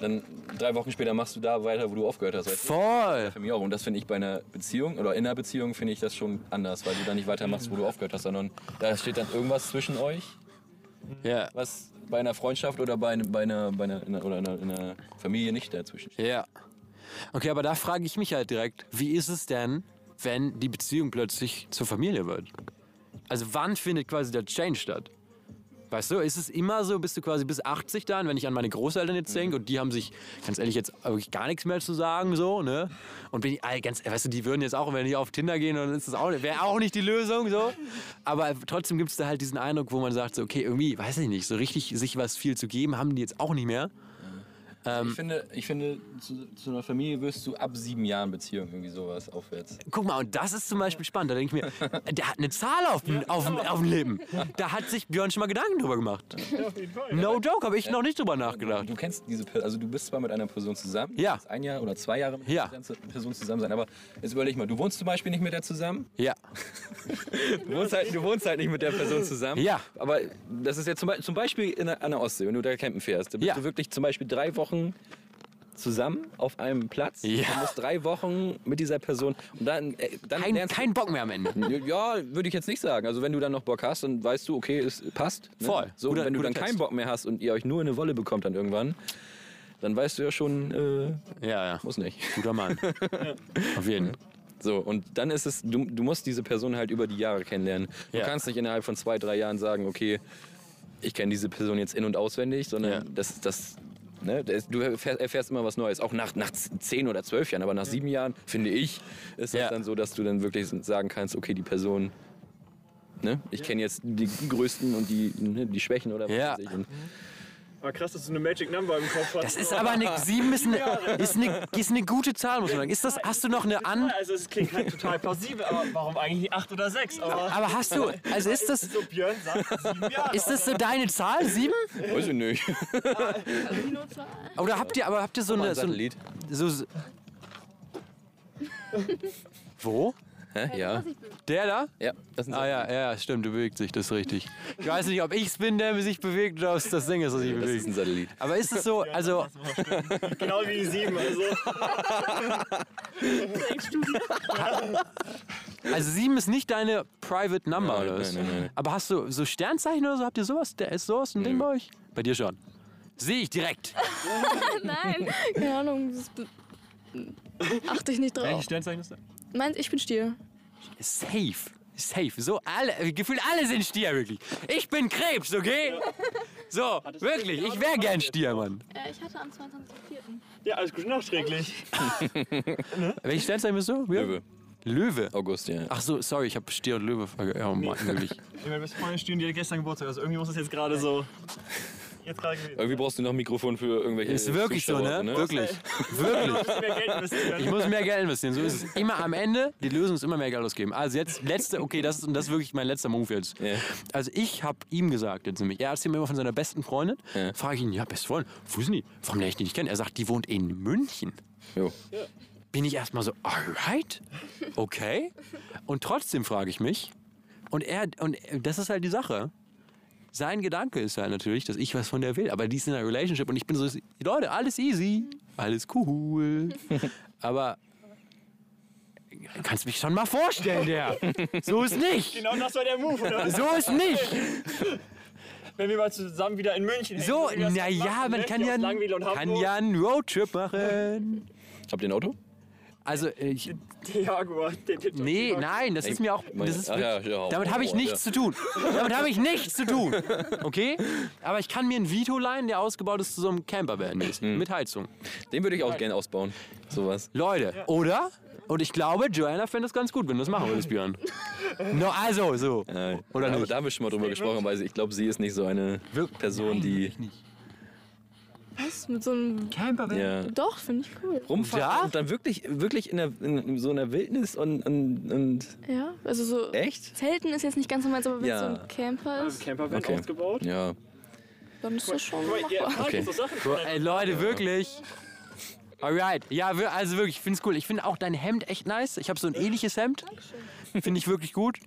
Dann drei Wochen später machst du da weiter, wo du aufgehört hast. weißt? Voll. Für mich auch. Und das finde ich bei einer Beziehung oder in einer Beziehung finde ich das schon anders, weil du da nicht weitermachst, wo du aufgehört hast, sondern da steht dann irgendwas zwischen euch, Ja. was bei einer Freundschaft oder bei, bei, einer, bei einer, in einer, oder in einer, in einer Familie nicht dazwischen steht. Ja. Okay, aber da frage ich mich halt direkt, wie ist es denn, wenn die Beziehung plötzlich zur Familie wird? Also wann findet quasi der Change statt? Weißt du, ist es immer so, bist du quasi bis 80 dann, wenn ich an meine Großeltern jetzt denke und die haben sich, ganz ehrlich, jetzt wirklich gar nichts mehr zu sagen, so, ne? Und bin ich, ey, ganz, weißt du, die würden jetzt auch, wenn die auf Tinder gehen, dann ist das auch, wäre auch nicht die Lösung, so. Aber trotzdem gibt es da halt diesen Eindruck, wo man sagt, so, okay, irgendwie, weiß ich nicht, so richtig sich was viel zu geben, haben die jetzt auch nicht mehr. Ich finde, ich finde zu, zu einer Familie wirst du ab sieben Jahren Beziehung irgendwie sowas aufwärts. Guck mal, und das ist zum Beispiel spannend. Da denke ich mir, der hat eine Zahl auf, dem- auf, dem- auf dem Leben. Da hat sich Björn schon mal Gedanken drüber gemacht. No joke, habe ich noch nicht drüber nachgedacht. Du kennst diese Person, also du bist zwar mit einer Person zusammen, Ja. ein Jahr oder zwei Jahre mit Ja. einer Person zusammen sein, aber jetzt überleg mal, du wohnst zum Beispiel nicht mit der zusammen, Ja, Du wohnst, halt, du wohnst halt nicht mit der Person zusammen. Ja. Aber das ist jetzt zum, Be zum Beispiel in an der Ostsee, wenn du da campen fährst. Da bist Ja. du wirklich zum Beispiel drei Wochen zusammen auf einem Platz. Ja. Du musst drei Wochen mit dieser Person. Und dann, äh, dann kein, lernst kein Bock mehr am Ende. Ja, würde ich jetzt nicht sagen. Also wenn du dann noch Bock hast, dann weißt du, okay, es passt. Ne? Voll. So, Guter- wenn du dann Test. keinen Bock mehr hast und ihr euch nur eine Wolle bekommt dann irgendwann, dann weißt du ja schon, äh, Ja, ja. muss nicht. Guter Mann. Auf jeden Fall. So, und dann ist es, du, du musst diese Person halt über die Jahre kennenlernen. Du Ja. kannst nicht innerhalb von zwei, drei Jahren sagen, okay, ich kenne diese Person jetzt in- und auswendig, sondern Ja. das, das, ne, du erfährst, immer was Neues. Auch nach, nach zehn oder zwölf Jahren, aber nach sieben Jahren, finde ich, ist Ja. es dann so, dass du dann wirklich sagen kannst, okay, die Person, ne, ich kenne jetzt die größten und die, ne, die Schwächen oder was Ja. weiß ich. Und Aber krass, dass du eine Magic Number im Kopf hast. Das ist aber eine, sieben ist eine, ist, eine, ist eine gute Zahl, muss man sagen. Ist das, hast du noch eine an... Also es klingt halt total plausibel, aber warum eigentlich nicht 8 oder 6? Aber Aber hast du, also ist das, so Björn sagt 7 Jahre. ist das so deine Zahl, sieben? weiß ich nicht. Oder habt ihr, aber habt ihr so eine... So, Satellit. so, so Wo? Hä? Ja. Der da? Ja, das ist ein Ah ja, ja, stimmt, der bewegt sich, das ist richtig. Ich weiß nicht, ob ich es bin, der sich bewegt oder ob es das Ding ist, das sich Das ist bewegt. ein Satellit. Aber ist es so, also, Genau wie die 7. Also Also sieben ist nicht deine Private Number Nein, oder was? nein, nein, nein. Aber hast du so Sternzeichen oder so? Habt ihr sowas? Der ist sowas ein Ding bei euch? Bei dir schon. Sehe ich direkt. Nein, keine Ahnung. Das be- achte ich nicht drauf. Sternzeichen ist das? Meint, ich bin Stier. Safe. Safe. So alle, gefühlt alle sind Stier, wirklich. Ich bin Krebs, okay? So, wirklich. Ich wäre gern Stier, Mann. Äh, ich hatte am 22.04. Ja, alles gut nachträglich. Welches Sternzeichen bist du? Ja? Löwe. Löwe. August, ja. Ach so, sorry, ich habe Stier und Löwe. verge- Oh Mann, wirklich. Ich meine, beste Freundin stehen, die hat gestern Geburtstag. Also irgendwie muss das jetzt gerade so. Jetzt gerade gewesen. Irgendwie brauchst du noch ein Mikrofon für irgendwelche Ist wirklich so, Zuschauer, ne? Wirklich. Wirklich. Mehr Geld investieren. Ich muss mehr Geld investieren. So ist es. Immer am Ende, die Lösung ist immer mehr Geld ausgeben. Also jetzt, letzte, okay, das ist, und das ist wirklich mein letzter Move jetzt. Ja. Also ich habe ihm gesagt, jetzt nämlich, er erzählt mir immer von seiner besten Freundin. Ja. Frage ich ihn, ja, beste Freundin, wo ist denn die? Warum lerne ich die nicht kennen? Er sagt, die wohnt in München. Jo. Bin ich erstmal so, alright, okay. Und trotzdem frage ich mich, und er, und das ist halt die Sache. Sein Gedanke ist halt natürlich, dass ich was von der will, aber die ist in einer Relationship und ich bin so, Leute, alles easy, alles cool. Aber kannst mich schon mal vorstellen, der. So ist nicht. Genau das war der Move, oder? So ist nicht. Wenn wir mal zusammen wieder in München hängen, So, naja, man ne? kann ja, kann ja einen Roadtrip machen. Habt ihr ein Auto? Also, ich, Der Jaguar. Der, der, nee, nein, das ist mir auch. Das ist, ja, ja, damit habe ich nichts ja. zu tun. Damit habe ich nichts zu tun. Okay? Aber ich kann mir einen Vito leihen, der ausgebaut ist zu so einem Campervan mäßig Hm. mit Heizung. Den würde ich auch gerne ausbauen. Sowas. Leute, oder? Und ich glaube, Joanna fände es ganz gut, wenn du das machen würdest, Björn. No, also, so. Äh, Oder aber nicht? da haben wir schon mal drüber gesprochen, weil ich glaube, sie ist nicht so eine Person, die Was? Mit so einem. Campervan? ja, Doch, finde ich cool. rumfährt Ja? und dann wirklich, wirklich in, der, in, in so einer Wildnis und, und, und Ja, also so. echt? Zelten ist jetzt nicht ganz so meins, aber wenn Ja. so ein Camper ist, Campervan Okay. ausgebaut. Ja. dann ist das schon machbar. Okay. so Sachen. So, ey, Leute, wirklich. Alright. Ja, also wirklich, ich finde es cool. Ich finde auch dein Hemd echt nice. Ich habe so ein ähnliches Hemd. Finde ich wirklich gut.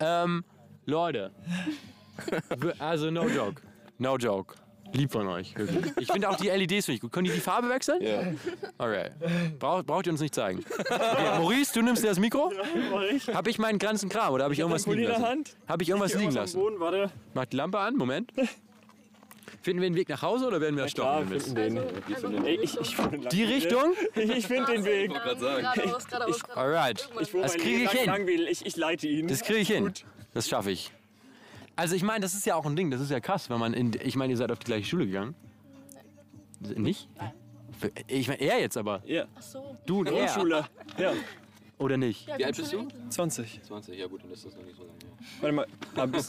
Ähm, Leute. Also, no joke. No joke. Lieb von euch. Wirklich. Ich finde auch die LEDs finde ich gut. Können die die Farbe wechseln? Ja. Alright. Brauch, braucht ihr uns nicht zeigen. Okay, Maurice, du nimmst dir das Mikro? Mach ich. Habe ich meinen ganzen Kram oder habe ich irgendwas Pulli liegen lassen? Hand. Habe ich irgendwas liegen Irgendwas am lassen? Boden, warte. Mach die Lampe an, Moment. Finden wir den Weg nach Hause oder werden wir Klar, stoppen? finden den. Ey, ich, ich finde Die Richtung? Ich finde den Weg. geradeaus. Alright. Ich Das kriege ich lang hin. Ich, ich leite ihn. Das kriege ich hin. Das schaffe ich. Also ich meine, das ist ja auch ein Ding, das ist ja krass, wenn man in, ich meine, ihr seid auf die gleiche Schule gegangen. Nicht? Ich meine, er jetzt aber. Ja. Du und er. Grundschule. Ja. Oder nicht? Wie alt bist du? 20. 20, ja gut, dann ist das noch nicht so lange. Warte mal. Aber bis,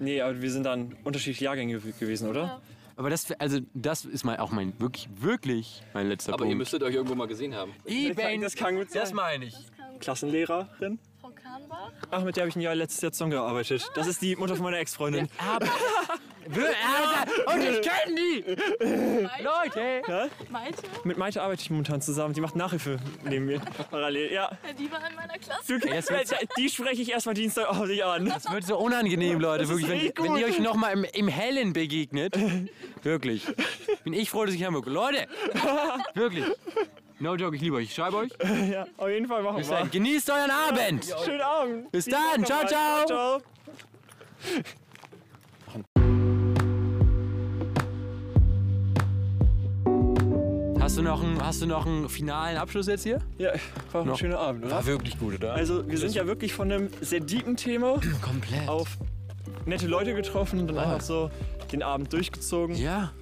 nee, aber wir sind dann unterschiedliche Jahrgänge gew- gewesen, oder? Aber das, also das ist mal auch mein, wirklich, wirklich mein letzter Aber ihr Punkt. müsstet euch irgendwo mal gesehen haben. Eben, Das kann gut sein. das meine ich. Klassenlehrerin. Frau Kahnbach? Ach, mit der habe ich ein Jahr letztes Jahr zusammengearbeitet. Das ist die Mutter von meiner Ex-Freundin. Aber, und ich kenne die! Leute! Maite? Mit Maite arbeite ich momentan zusammen. Die macht Nachhilfe neben mir. Parallel, ja. Ja, die war in meiner Klasse. Du, jetzt die spreche ich erstmal Dienstag auf dich an. Das wird so unangenehm, Leute, wirklich. Wenn, wenn ihr euch nochmal im, im Hellen begegnet. Wirklich. Bin ich froh, dass ich Hamburg. Leute! Wirklich. No joke, ich liebe euch. Ich schreibe euch. Ja, auf jeden Fall machen Bis wir. dahin. Genießt euren Abend! Schönen Abend. Bis dann. Ciao, ciao. Ciao. Hast du noch einen, hast du noch einen finalen Abschluss jetzt hier? Ja, war ein Noch. schöner Abend, oder? War wirklich gut, oder? Also, wir sind ja wirklich von einem sehr deepen Thema komplett. auf nette Leute getroffen und dann einfach so den Abend durchgezogen. Ja.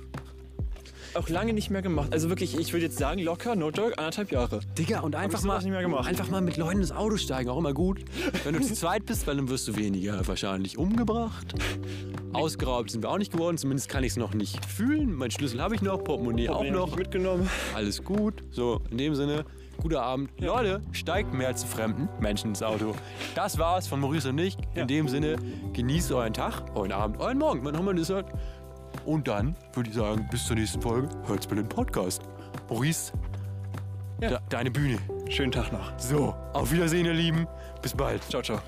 Auch lange nicht mehr gemacht. Also wirklich, ich würde jetzt sagen, locker, no joke, anderthalb Jahre. Digga, und einfach mal, nicht mehr gemacht. einfach mal mit Leuten ins Auto steigen, auch immer gut. Wenn du zu zweit bist, weil dann wirst du weniger wahrscheinlich umgebracht. Ausgeraubt sind wir auch nicht geworden, zumindest kann ich es noch nicht fühlen. Mein Schlüssel habe ich noch, Portemonnaie auch noch. mitgenommen. Alles gut. So, in dem Sinne, guter Abend. Leute, steigt mehr zu fremden Menschen ins Auto. Das war's von Maurice und ich. In Ja. dem Sinne, genießt euren Tag, euren Abend, euren Morgen, wann auch immer das hört. Und dann würde ich sagen, bis zur nächsten Folge. Hört's bei den Podcast. Maurice, Ja. de deine Bühne. Schönen Tag noch. So, auf Wiedersehen, ihr Lieben. Bis bald. Ciao, ciao.